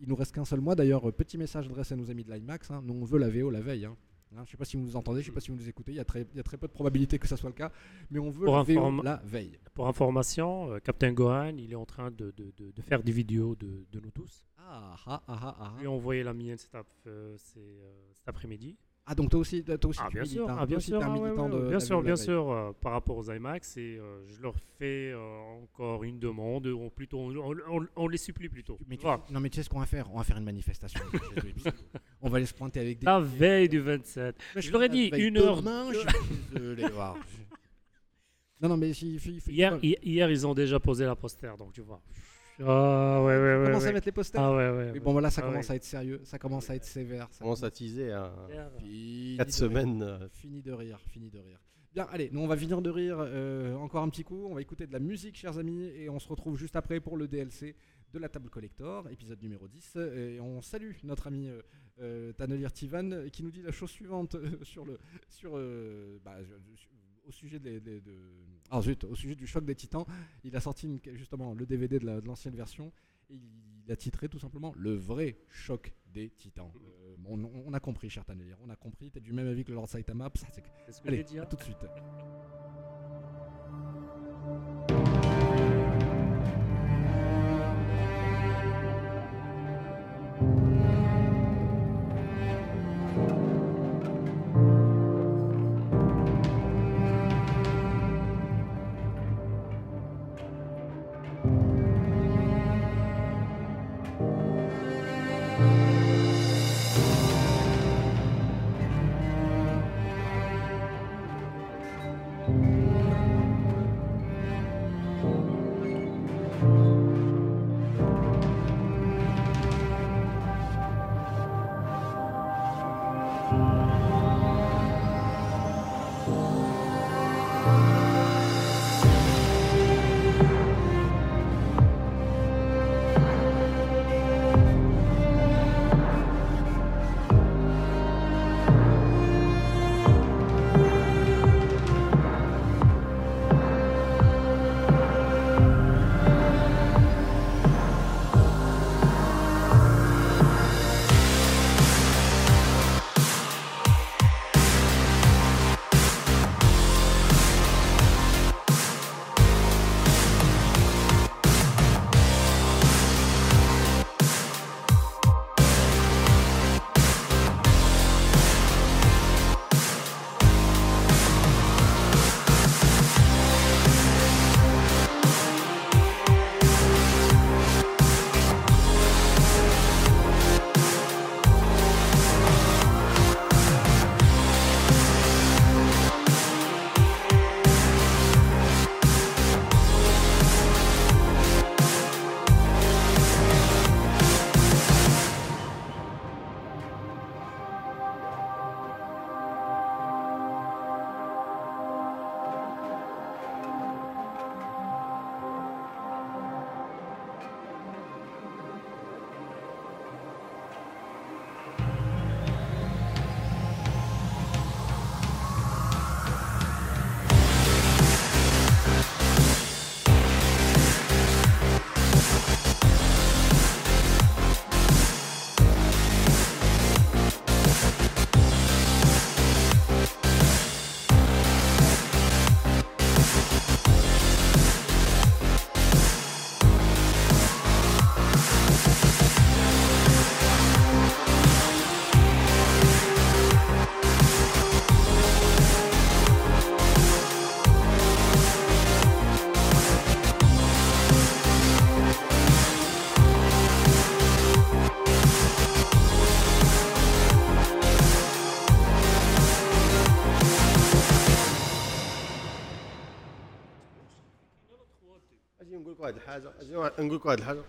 il nous reste qu'un seul mois. D'ailleurs, euh, petit message adressé à nos amis de l'IMAX. hein. Nous, on veut la VO la veille. hein. Hein, je ne sais pas si vous nous entendez, je ne sais pas si vous nous écoutez. Il y, a très, il y a très peu de probabilité que ça soit le cas. Mais on veut la VO la veille. Pour information, euh, Captain Gohan, il est en train de, de- de- de faire des vidéos de, nous tous. Ah, ah, ah, ah, ah. Je lui ai envoyé la mienne cet, ap- euh, c'est, euh, cet après-midi. Ah, donc toi aussi, toi aussi Ah, tu bien milites, sûr, hein. ah, bien aussi, sûr, t'es un ah, ouais, militant ouais, de bien sûr, bien sûr, euh, par rapport aux IMAX, et euh, je leur fais euh, encore une demande, ou plutôt, on, on- on les supplie plutôt. Mais Tu vois, non mais tu sais ce qu'on va faire? On va faire une manifestation. on va aller se pointer avec des... la veille du 27. Mais je leur ai dit une heure. demain, je suis désolé, voir. Non, non, mais si, il il faut- Hier, hi- hier, ils ont déjà posé la poster, donc tu vois. Ah ouais, ouais, ouais. commence ouais. à mettre les posters. Ah ouais, ouais. Mais bon, voilà, ça Ah commence ouais. à être sérieux, ça commence à être sévère. Ça commence à teaser à Fini 4 de semaines. rire. euh, Fini de rire, fini de rire. Bien, allez, nous on va finir de rire euh, encore un petit coup. On va écouter de la musique, chers amis, et on se retrouve juste après pour le DLC de la table collector, épisode numéro 10. Et on salue notre ami euh, euh, Tanelir Tivan qui nous dit la chose suivante euh, sur le, sur, euh, bah, je- je- au sujet de, ah, zut, au sujet du choc des titans. Il a sorti une- justement le DVD de la- de l'ancienne version. Et il a titré tout simplement Le vrai choc des titans. Euh, on, on a compris, cher Tanelir, on a compris. T'es du même avis que le Lord Saitama. Allez, à hein. tout de suite. نقول لك واحد الحاجه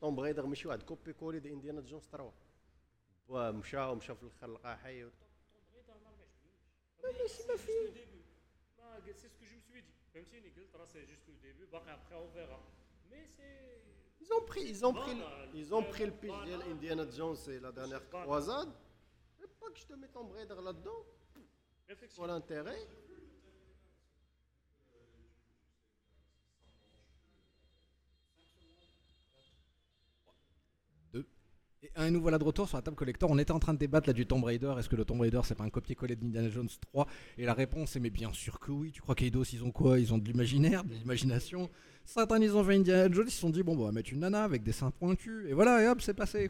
توم برايدر ماشي واحد كوبي كولي ديال انديانا جونز 3 ومشى ومشى في الاخر لقى حي C'est ce que je me suis dit. Même si Nigel, c'est juste le début, bah, après on verra. Mais c'est. Ils ont pris, ils ont pris, le- ils ont pris le pitch de Indiana Jones et la dernière croisade. Et pas que je te mette Tomb Raider là-dedans. Réflexion. Voilà l'intérêt. Et nous voilà de retour sur la table collector. On était en train de débattre là du Tomb Raider. Est-ce que le Tomb Raider c'est pas un copier-coller d'Indiana Jones 3 Et la réponse est mais bien sûr que oui. Tu crois qu'Eidos ils ont quoi? Ils ont de l'imaginaire, de l'imagination. Certains ils ont fait Indiana Jones, ils se sont dit bon on va mettre une nana avec des seins pointus et voilà et hop c'est passé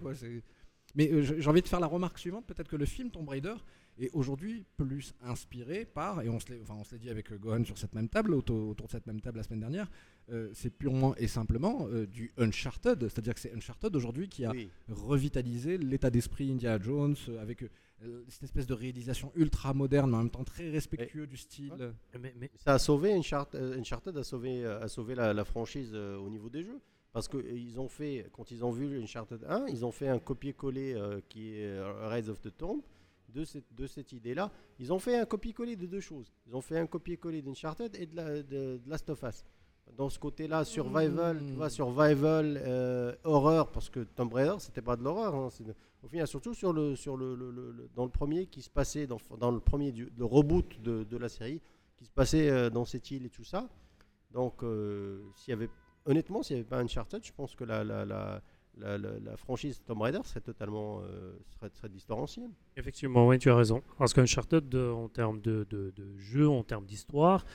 Mais euh, j'ai envie de faire la remarque suivante. Peut-être que le film Tomb Raider est aujourd'hui plus inspiré par et on se l'est enfin, l'est dit avec euh, Gohan sur cette même table autour, autour de cette même table la semaine dernière. euh, c'est purement et simplement euh, du Uncharted, c'est-à-dire que c'est Uncharted aujourd'hui qui a Oui. revitaliser l'état d'esprit Indiana Jones avec euh, cette espèce de réalisation ultra moderne mais en même temps très respectueux du style. Mais, mais Ça a sauvé Uncharted, Uncharted a sauvé, a sauvé la, la franchise euh, au niveau des jeux. Parce que euh, ils ont fait, quand ils ont vu Uncharted 1, ils ont fait un copier-coller euh, qui est Rise of the Tomb de cette, de cette idée-là. Ils ont fait un copier-coller de deux choses. Ils ont fait un copier-coller d'Uncharted et de, la, de, Last of Us. Dans ce côté-là, survival, tu vois, survival, euh, horreur, parce que Tomb Raider, c'était pas de l'horreur. hein, au final, surtout sur le, sur le, dans le premier qui se passait, dans, dans le premier, le reboot de, de la série, qui se passait euh, dans cette île et tout ça. Donc, euh, s'il y avait, honnêtement, s'il n'y avait pas Uncharted, je pense que la, la, la- la franchise Tomb Raider serait totalement euh, serait, serait de l'histoire ancienne. effectivement, oui, tu as raison. Parce qu'Uncharted, en termes de, de, de jeu, en termes d'histoire,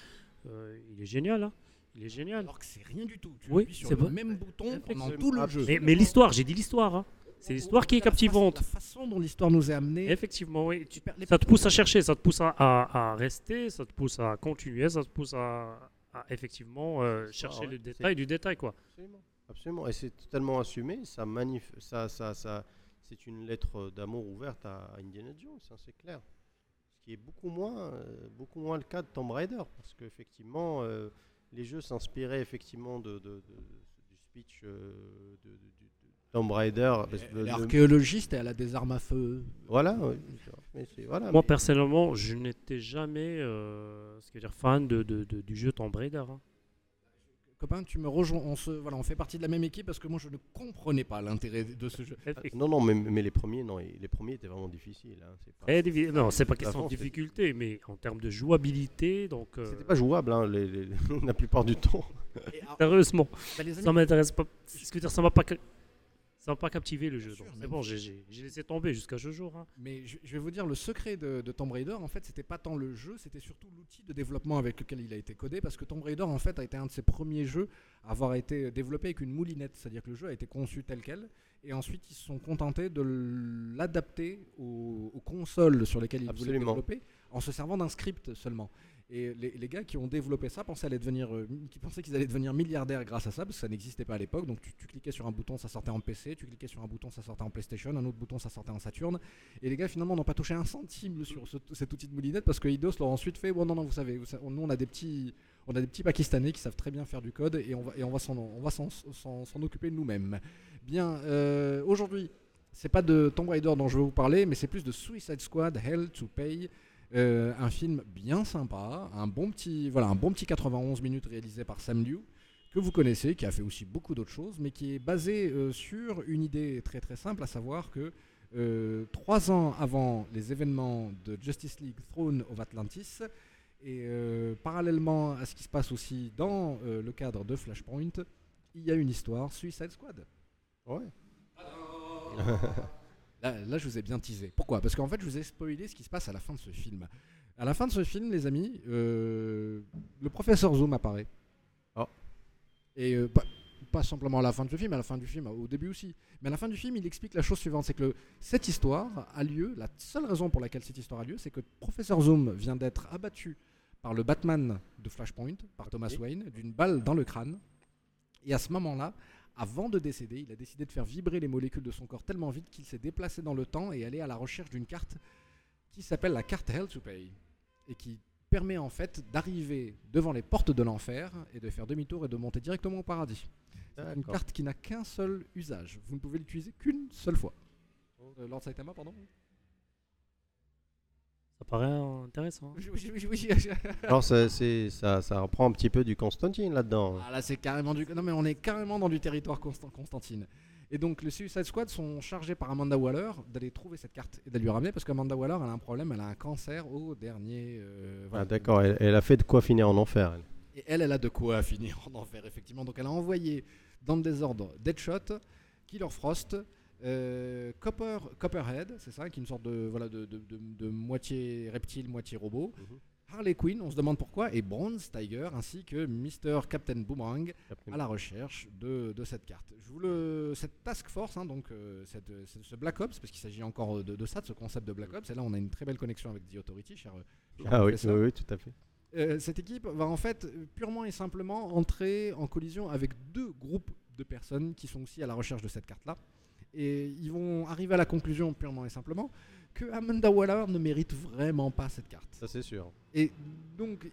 euh, il est génial. hein. Il est génial. Alors que c'est rien du tout. Tu Oui, appuies sur c'est le même bouton pendant tout le jeu. Mais, mais l'histoire, j'ai dit l'histoire. hein. C'est l'histoire qui est captivante. La façon dont l'histoire nous est amenée. Effectivement, oui. Tu- ça te pousse à chercher, ça te pousse à, à- à rester, ça te pousse à continuer, ça te pousse à, à effectivement euh, chercher ouais. le détail du détail, quoi. Absolument. Absolument. Et c'est totalement assumé. Ça manif ça, ça, ça, c'est une lettre d'amour ouverte à Indiana Jones, hein, c'est clair. Ce qui est beaucoup moins, euh, beaucoup moins le cas de Tomb Raider, parce qu'effectivement, euh, les jeux s'inspiraient effectivement de, de- de- du speech euh, de, de- du- de Tomb Raider. que Elle a des armes à feu. Voilà. Mais Moi, mais- personnellement, je n'étais jamais euh, ce que dire, fan de, de- de- du jeu Tomb Raider. hein. Copain, tu me rejoins. On, se, voilà, on fait partie de la même équipe parce que moi je ne comprenais pas l'intérêt de ce jeu. Effectivement. Non, non, mais, mais les premiers, non, les premiers étaient vraiment difficiles. hein, c'est pas- Très diffi- Non, c'est pas question de difficulté, mais en termes de jouabilité, donc euh, C'était pas jouable, hein, les- les- la plupart du temps. Sérieusement, bah, ça m'intéresse pas. Ce que dire, ça m'a pas, ca- ça m'a pas captivé le jeu. sûr, donc mais- bon, j'ai- j'ai j'ai laissé tomber jusqu'à ce jour. hein. Mais je, je vais vous dire, le secret de, de Tomb Raider, en fait, c'était pas tant le jeu, c'était surtout l'outil de développement avec lequel il a été codé, parce que Tomb Raider, en fait, a été un de ses premiers jeux à avoir été développé avec une moulinette, c'est-à-dire que le jeu a été conçu tel quel, et ensuite ils se sont contentés de l'adapter aux, aux consoles sur lesquelles ils voulaient Absolument. développer, en se servant d'un script seulement. Et les, gars qui ont développé ça pensaient, aller devenir, euh, qui pensaient qu'ils allaient devenir milliardaires grâce à ça, parce que ça n'existait pas à l'époque. Donc tu, cliquais sur un bouton, ça sortait en PC, tu cliquais sur un bouton, ça sortait en PlayStation, un autre bouton, ça sortait en Saturn. Et les gars finalement n'ont pas touché un centime sur ce- cet outil de moulinette parce que Eidos leur a ensuite fait non non vous savez, nous on a des petits on a des petits pakistanais qui savent très bien faire du code et on va et on va s'en occuper nous-mêmes. Bien euh, aujourd'hui c'est pas de Tomb Raider dont je vais vous parler mais c'est plus de Suicide Squad Hell to Pay. Euh, un film bien sympa, un bon petit voilà un bon petit 91 minutes réalisé par Sam Liu que vous connaissez, qui a fait aussi beaucoup d'autres choses, mais qui est basé euh, sur une idée très très simple, à savoir que euh, trois ans avant les événements de Justice League Throne of Atlantis, et euh, parallèlement à ce qui se passe aussi dans euh, le cadre de Flashpoint, il y a une histoire Suicide Squad. Ouais. Là, là, je vous ai bien teasé. Pourquoi? Parce qu'en fait, je vous ai spoilé ce qui se passe à la fin de ce film. À la fin de ce film, les amis, euh, le professeur Zoom apparaît. Oh. Et euh, pas, pas simplement à la fin de ce film, à la fin du film, au début aussi. Mais à la fin du film, il explique la chose suivante c'est que le- cette histoire a lieu, la seule raison pour laquelle cette histoire a lieu, c'est que professeur Zoom vient d'être abattu par le Batman de Flashpoint, par Thomas Wayne, d'une balle dans le crâne. Et à ce moment-là, avant de décéder, il a décidé de faire vibrer les molécules de son corps tellement vite qu'il s'est déplacé dans le temps et allé à la recherche d'une carte qui s'appelle la carte Hell to Pay et qui permet en fait d'arriver devant les portes de l'enfer et de faire demi-tour et de monter directement au paradis. C'est une carte qui n'a qu'un seul usage. Vous ne pouvez l'utiliser qu'une seule fois. Euh, Lord Saitama, pardon? Ça paraît intéressant. hein. Oui, oui, oui, oui. Alors ça, ça, ça reprend un petit peu du Constantine là-dedans. Ah là, c'est carrément du. Non, mais on est carrément dans du territoire Constant- Constantine. Et donc, les Suicide Squad sont chargés par Amanda Waller d'aller trouver cette carte et de lui ramener parce qu'Amanda Waller, elle a un problème, elle a un cancer au dernier. euh, voilà. Ah, D'accord, elle, elle a fait de quoi finir en enfer. elle. Et elle, elle a de quoi finir en enfer, effectivement. Donc, elle a envoyé dans le désordre Deadshot, Killer Frost, euh, Copper, Copperhead, c'est ça, qui est une sorte de, voilà, de, de- de- de moitié reptile, moitié robot. Mhm. Harley Quinn, on se demande pourquoi, et Bronze Tiger, ainsi que Mr. Captain Boomerang à la recherche de, cette carte. Je vous le, cette task force, hein, donc euh, cette- ce Black Ops, parce qu'il s'agit encore de, de ça, de ce concept de Black Ops, et là on a une très belle connexion avec The Authority, cher, cher Ah oui, oui, oui, tout à fait. Euh, cette équipe va en fait euh, purement et simplement entrer en collision avec deux groupes de personnes qui sont aussi à la recherche de cette carte-là. Et ils vont arriver à la conclusion purement et simplement que Amanda Waller ne mérite vraiment pas cette carte. Ça c'est sûr. Et donc,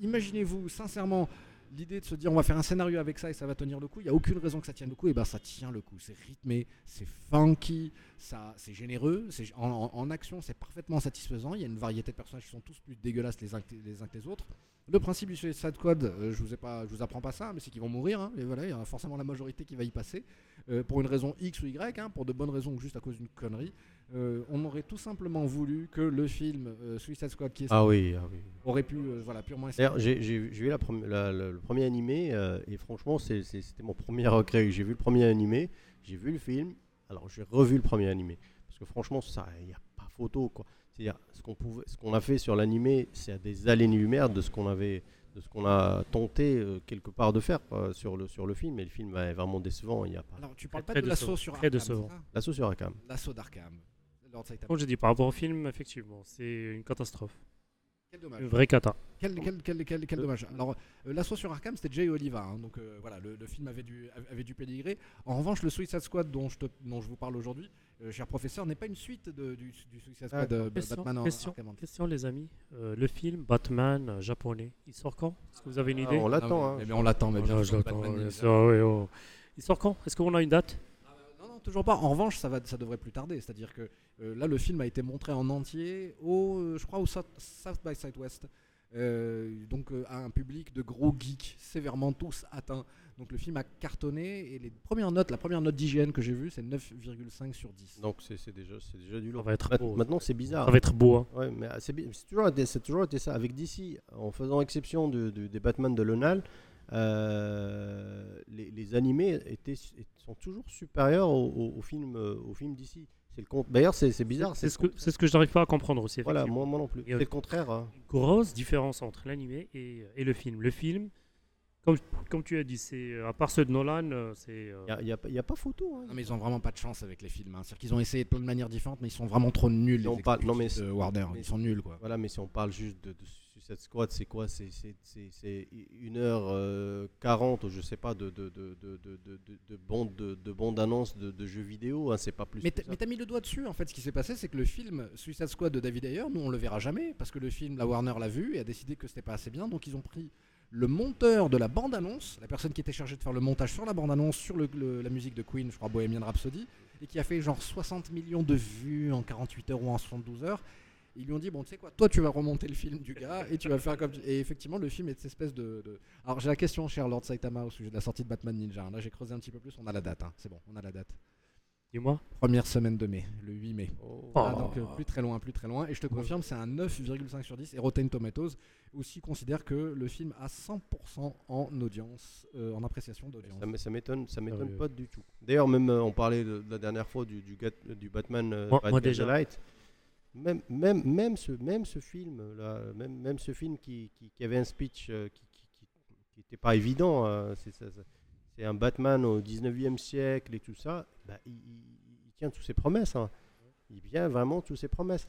imaginez-vous sincèrement l'idée de se dire on va faire un scénario avec ça et ça va tenir le coup. Il n'y a aucune raison que ça tienne le coup. Et ben ça tient le coup. C'est rythmé, c'est funky, ça, c'est généreux. C'est en, action, c'est parfaitement satisfaisant. Il y a une variété de personnages qui sont tous plus dégueulasses les uns que les, uns que les autres. Le principe du Suicide Squad, euh, je vous ai pas, je vous apprends pas ça, mais c'est qu'ils vont mourir. hein. et voilà, il y a forcément la majorité qui va y passer euh, pour une raison X ou Y, hein, pour de bonnes raisons ou juste à cause d'une connerie. Euh, on aurait tout simplement voulu que le film Suicide Squad qui est Ah oui, ah oui. aurait pu voilà purement D'ailleurs, j'ai vu la premi- la- le, premier animé et franchement, c'était mon premier regret. J'ai vu le premier animé, j'ai vu le film, alors j'ai revu le premier animé parce que franchement, ça, il n'y a pas photo quoi. C'est-à-dire ce qu'on pouvait, ce qu'on a fait sur l'animé, c'est à des années-lumière de ce qu'on avait, de ce qu'on a tenté euh, quelque part de faire quoi, sur le sur le film. Et le film est vraiment décevant. Il y a pas Alors tu parles Très pas de l'assaut sur très Arkham, l'assaut sur Arkham. L'assaut d'Arkham. Comme je dis, par rapport au film, effectivement, c'est une catastrophe. Quel dommage. Une vraie cata. Quel, quel, quel, quel, quel dommage. Alors, euh, l'assaut sur Arkham, c'était Jay Oliva. hein, donc euh, voilà, le, le film avait du, avait du pédigré. En revanche, le Suicide Squad dont je, te- dont je vous parle aujourd'hui, euh, cher professeur, n'est pas une suite de- du, du Suicide Squad D'accord. euh, Question, Batman en question, Arkham. question, les amis. Euh, le film Batman euh, japonais, il sort quand? Est-ce que vous avez une Ah, idée? on l'attend. Non, hein. mais, mais on l'attend, mais Oh, bien non, sûr, je l'attends, Batman oui, oh. Il sort quand? Est-ce qu'on a une date? Non, non, toujours pas. En revanche, ça, va, ça devrait plus tarder. C'est-à-dire que euh, là, le film a été montré en entier au, euh, je crois, au South, South by Southwest. Euh, donc euh, à un public de gros geeks sévèrement tous atteints. Donc le film a cartonné et les premières notes, la première note d'hygiène que j'ai vue, c'est 9,5 sur 10. Donc c'est déjà, c'est déjà du Ça lourd. va être beau. Maintenant, c'est bizarre. Ça va être beau. hein. Ouais, mais c'est bi- c'est toujours, été- c'est toujours été ça. Avec DC, en faisant exception de- de- des Batman de Lonal, euh, les, les animés étaient, sont toujours supérieurs au, au, au film, euh, au film DC. C'est le con- D'ailleurs, c'est bizarre. C'est ce que, c'est ce que je n'arrive pas à comprendre aussi. Voilà, moi, moi non plus. Et, euh, C'est le contraire. hein. Une grosse différence entre l'animé et, et le film. Le film, comme, tu as dit, euh, à part ceux de Nolan, euh, c'est. Euh, Il n'y a, pas photo. Hein. Mais ils ont vraiment pas de chance avec les films. Hein. C'est-à-dire qu'ils ont essayé de plein de manières différentes, mais ils sont vraiment trop nuls. On parle, non, mais de Warner, ils sont nuls quoi. Voilà, mais si on parle juste de, de Suicide Squad, c'est quoi? C'est 1h40 je sais pas, de, de, de, de bande annonce de, jeux vidéo. Hein, c'est pas plus. Mais t'as mis le doigt dessus. En fait, ce qui s'est passé, c'est que le film Suicide Squad de David Ayer, nous on le verra jamais parce que le film, la Warner l'a vu et a décidé que c'était pas assez bien, donc ils ont pris le monteur de la bande-annonce, la personne qui était chargée de faire le montage sur la bande-annonce, sur la musique de Queen, je crois Bohemian Rhapsody, et qui a fait genre 60 millions de vues en 48 heures ou en 72 heures. Ils lui ont dit bon tu sais quoi, toi tu vas remonter le film du gars et tu vas faire comme et effectivement le film est cette espèce de, de- alors j'ai la question cher Lord Saitama au sujet de la sortie de Batman Ninja. Là j'ai creusé un petit peu plus, on a la date, hein. c'est bon, on a la date. Dis-moi. Première semaine de mai, le 8 mai. Oh. Ah, donc euh, plus très loin, plus très loin. Et je te confirme, c'est un 9,5 sur 10. Et Rotten Tomatoes aussi considère que le film a 100% en audience, euh, en appréciation d'audience. Ça, m'étonne, ça m'étonne oui. pas du tout. D'ailleurs, même euh, on parlait de, de la dernière fois du, du, Batman, euh, Moi- Batman moi déjà. Light. Même, même, même ce, même ce film là, même, même ce film qui, qui, qui avait un speech euh, qui, qui, qui- qui était pas évident. euh, c'est, ça- ça- c'est un Batman au 19e siècle et tout ça. bah, il, tient toutes ses promesses. hein. Il tient vraiment toutes ses promesses.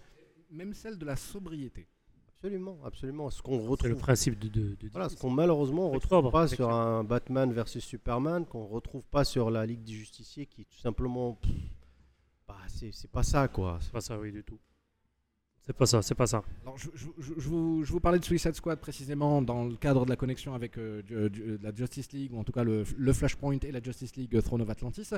Même celle de la sobriété. Absolument, absolument. Ce qu'on C'est le retrouve principe de. de, de Voilà, ce qu'on malheureusement retrouve pas sur un Batman versus Superman, qu'on retrouve pas sur la Ligue des Justiciers, qui est tout simplement, pff, bah, c'est c'est pas ça quoi. C'est pas ça, oui, du tout. C'est pas ça, c'est pas ça. Alors, je, vous, parlais de Suicide Squad précisément dans le cadre de la connexion avec euh, du- du- la Justice League, ou en tout cas le, Flashpoint et la Justice League euh, Throne of Atlantis.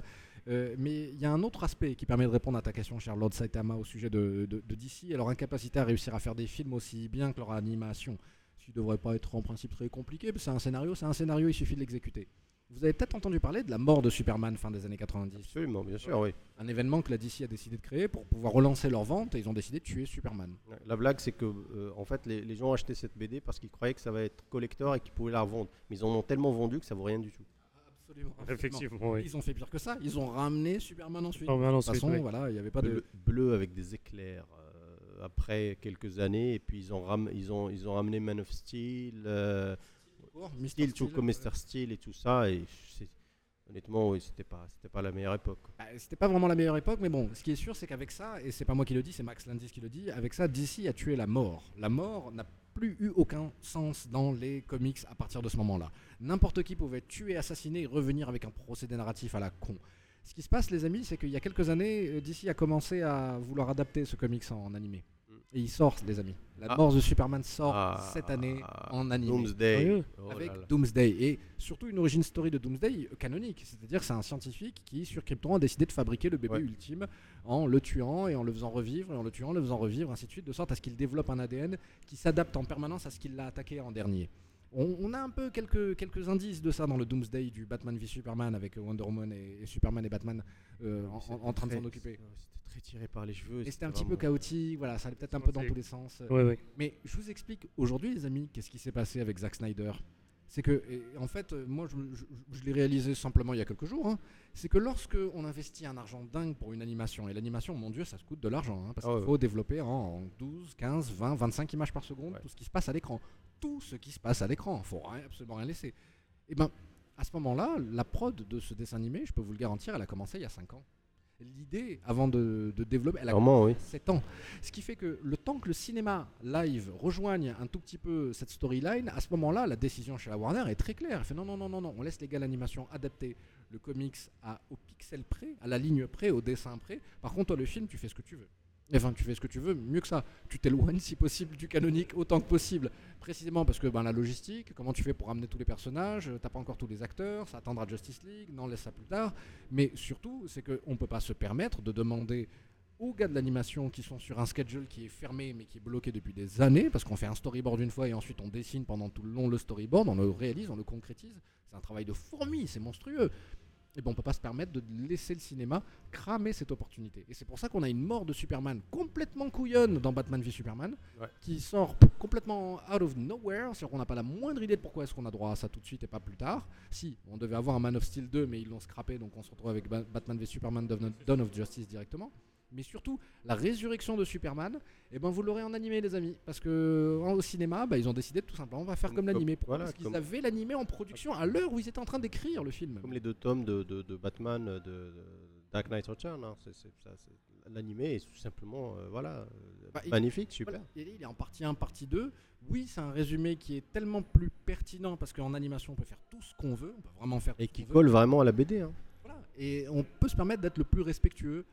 Euh, mais il y a un autre aspect qui permet de répondre à ta question, cher Lord Saitama, au sujet de, de- de DC leur incapacité à réussir à faire des films aussi bien que leur animation. Ce qui devrait pas être en principe très compliqué, c'est un scénario, c'est un scénario, il suffit de l'exécuter. Vous avez peut-être entendu parler de la mort de Superman fin des années 90. Absolument, bien sûr, oui. Un événement que la DC a décidé de créer pour pouvoir relancer leur vente et ils ont décidé de tuer Superman. La blague, c'est que euh, en fait, les, les gens ont acheté cette BD parce qu'ils croyaient que ça va être collector et qu'ils pouvaient la revendre. Mais ils en ont tellement vendu que ça vaut rien du tout. Absolument. Effectivement, oui. Ils ont fait pire que ça. Ils ont ramené Superman ensuite. Oh, de toute façon, oui. voilà, il n'y avait pas de. Bleu, bleu avec des éclairs. euh, après quelques années, et puis ils ont, ram- ils ont, ils ont ramené Man of Steel, euh, Mr. Steel, tout Steel. comme Mr. Steel et tout ça. Et honnêtement, oui, c'était pas, c'était pas la meilleure époque. Bah, C'était pas vraiment la meilleure époque, mais bon, ce qui est sûr, c'est qu'avec ça, et c'est pas moi qui le dis, c'est Max Landis qui le dit, avec ça, DC a tué la mort. La mort n'a plus eu aucun sens dans les comics à partir de ce moment-là. N'importe qui pouvait tuer, assassiner et revenir avec un procédé narratif à la con. Ce qui se passe, les amis, c'est qu'il y a quelques années, euh, DC a commencé à vouloir adapter ce comics en animé. Et il sort, les amis. La Ah. mort de Superman sort Ah, cette année en animé. Doomsday. Oh là avec là. Doomsday et surtout une origin story de Doomsday canonique, c'est-à-dire que c'est un scientifique qui sur Krypton a décidé de fabriquer le bébé Ouais. ultime en le tuant et en le faisant revivre et en le tuant, le faisant revivre, ainsi de suite, de sorte à ce qu'il développe un ADN qui s'adapte en permanence à ce qu'il l'a attaqué en dernier. On, on a un peu quelques, quelques indices de ça dans le Doomsday du Batman v Superman avec Wonder Woman et, et Superman et Batman euh, en, en- en train de s'en occuper. C'était très tiré par les cheveux. Et c'était un petit peu chaotique, voilà, ça allait peut-être un peu dans tous les sens. Mais je vous explique aujourd'hui, les amis, qu'est-ce qui s'est passé avec Zack Snyder? C'est que, en fait, euh, moi, je, je- je l'ai réalisé simplement il y a quelques jours. hein, c'est que lorsque on investit un argent dingue pour une animation, et l'animation, mon Dieu, ça se coûte de l'argent, hein, parce Ah qu'il ouais, faut développer en, en 12, 15, 20, 25 images par seconde Ouais. tout ce qui se passe à l'écran. Tout ce qui se passe à l'écran. Il faut rien- absolument rien laisser. Et ben, à ce moment-là, la prod de ce dessin animé, je peux vous le garantir, elle a commencé il y a 5 ans. L'idée, avant de, de développer, elle a Vraiment, oui. 7 ans. Ce qui fait que le temps que le cinéma live rejoigne un tout petit peu cette storyline, à ce moment-là, la décision chez la Warner est très claire. Elle fait non, non, non, non, non, on laisse les gars l'animation adapter le comics à, au pixel près, à la ligne près, au dessin près. Par contre, toi, le film, tu fais ce que tu veux. Enfin, tu fais ce que tu veux, mieux que ça. Tu t'éloignes si possible du canonique autant que possible. Précisément parce que ben, la logistique, comment tu fais pour ramener tous les personnages, euh, t'as pas encore tous les acteurs, ça attendra Justice League, non, laisse ça plus tard. Mais surtout, c'est qu'on ne peut pas se permettre de demander aux gars de l'animation qui sont sur un schedule qui est fermé mais qui est bloqué depuis des années, parce qu'on fait un storyboard une fois et ensuite on dessine pendant tout le long le storyboard, on le réalise, on le concrétise. C'est un travail de fourmi, c'est monstrueux. Et ben on peut pas se permettre de laisser le cinéma cramer cette opportunité. Et c'est pour ça qu'on a une mort de Superman complètement couillonne dans Batman v Superman, Ouais. qui sort complètement out of nowhere, c'est-à-dire qu'on n'a pas la moindre idée de pourquoi est-ce qu'on a droit à ça tout de suite et pas plus tard. Si, on devait avoir un Man of Steel 2, mais ils l'ont scrappé, donc on se retrouve avec Ba- Batman v Superman Dawn of Justice directement. Mais surtout, la résurrection de Superman, eh ben vous l'aurez en animé, les amis. Parce que en- au cinéma, bah, ils ont décidé tout simplement, on va faire Comme- comme, l'animé. voilà, Parce qu'ils comme- avaient l'animé en production à l'heure où ils étaient en train d'écrire le film. Comme les deux tomes de, de- de Batman euh, de, de Dark Knight Return. hein, L'animé est tout simplement euh, voilà, euh, Bah, il- magnifique, super. Voilà. Et il est en partie 1, partie 2. Oui, c'est un résumé qui est tellement plus pertinent parce qu'en animation, on peut faire tout ce qu'on veut. On peut vraiment faire tout Et qui qu'on veut. colle vraiment à la BD. hein. Voilà. Et on peut se permettre d'être le plus respectueux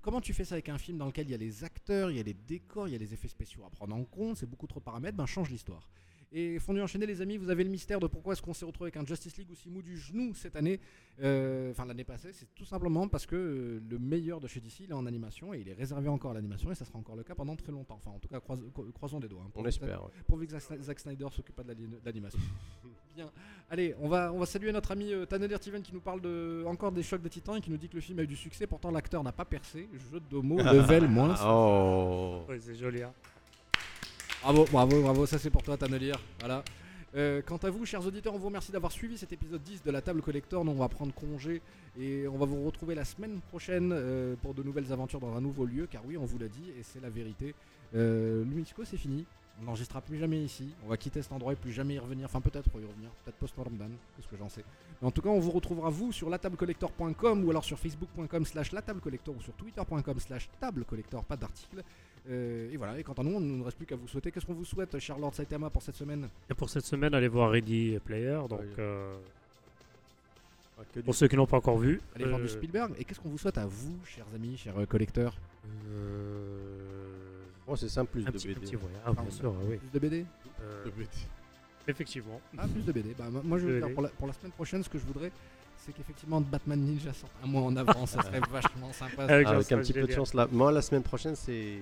Comment tu fais ça avec un film dans lequel il y a les acteurs, il y a les décors, il y a les effets spéciaux à prendre en compte, c'est beaucoup trop de paramètres, ben change l'histoire. Et fondu enchaîner les amis, vous avez le mystère de pourquoi est-ce qu'on s'est retrouvé avec un Justice League aussi mou du genou cette année, euh, enfin l'année passée, c'est tout simplement parce que euh, le meilleur de chez DC il est en animation et il est réservé encore à l'animation et ça sera encore le cas pendant très longtemps. Enfin en tout cas croise- croisons des doigts. hein, On espère. ouais. pourvu que Zack Snyder s'occupe pas de l'ani- de l'animation. Bien. Allez, on va, on va saluer notre ami euh, Tanner Tiven qui nous parle de, encore des chocs de titans et qui nous dit que le film a eu du succès, pourtant l'acteur n'a pas percé. Jeu de mots, level moins. Oh. Ouais, c'est joli. Hein. Bravo, bravo, bravo, ça c'est pour toi Tanelier. Voilà. Euh, quant à vous, chers auditeurs, on vous remercie d'avoir suivi cet épisode 10 de la table collector. Nous, on va prendre congé et on va vous retrouver la semaine prochaine euh, pour de nouvelles aventures dans un nouveau lieu. Car oui, on vous l'a dit et c'est la vérité. Euh, Lumisco, c'est fini. On n'enregistrera plus jamais ici. On va quitter cet endroit et plus jamais y revenir. Enfin, peut-être y revenir. Peut-être post-Ramadan. Qu'est-ce que j'en sais. Mais en tout cas, on vous retrouvera vous sur latablecollector.com ou alors sur facebook.com slash latablecollector ou sur twitter.com slash tablecollector. Pas d'article. Euh, et voilà. Et quant à nous, on ne reste plus qu'à vous souhaiter. Qu'est-ce qu'on vous souhaite, cher Lord Saitama, pour cette semaine? Et pour cette semaine, allez voir Ready Player. Donc, Ouais. euh, Ah, pour ceux qui n'ont pas encore vu, Allez voir euh, du Spielberg. Et qu'est-ce qu'on vous souhaite à vous, chers amis, chers euh, collecteurs? Euh, Oh, c'est simple, plus Un de petit, un BD. petit voyage. Ah, bien Ah, sûr, oui. Plus de BD Euh, De BD. effectivement. Ah, plus de BD. Bah, moi- je pour la, pour la semaine prochaine, ce que je voudrais, c'est qu'effectivement Batman Ninja sorte un mois en avance. ça serait vachement sympa. Avec Ah, Avec un petit peu de chance là. Moi, la semaine prochaine, c'est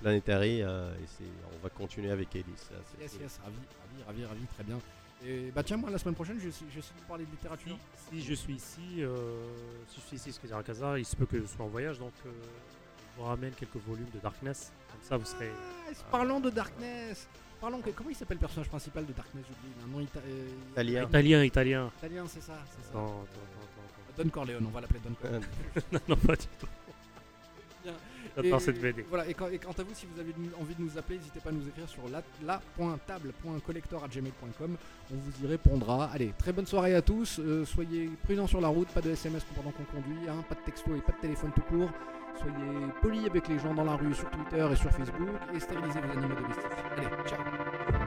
Planetary euh, et on va continuer avec Ellis. là, Yes, cool. yes, ravi, ravi, ravi, ravi, très bien. Et bah tiens, moi, la semaine prochaine, je essayer de parler de littérature. Si, si je suis ici, euh, si je suis ici, ce que dire à Casa, il se peut que je sois en voyage, donc euh, je vous ramène quelques volumes de Darkness. Comme ça, vous serez. Ah, parlons de Darkness. Parlons que, comment il s'appelle le personnage principal de Darkness J'oublie. Il a un nom ita- euh, Italien. Italien, italien. Italien, c'est ça, c'est ça. Attends, attends, attends, attends, Don Corleone, on va l'appeler Don Corleone. Non, pas du tout. J'adore Et- cette BD. Voilà, et, quand- et quant à vous, si vous avez envie de nous appeler, n'hésitez pas à nous écrire sur la- la.table.collector.gmail.com. On vous y répondra. Allez, très bonne soirée à tous. Euh, soyez prudents sur la route, pas de SMS pendant qu'on conduit, hein, pas de texto et pas de téléphone tout court. Soyez polis avec les gens dans la rue, sur Twitter et sur Facebook, et stérilisez vos animaux domestiques. Allez, ciao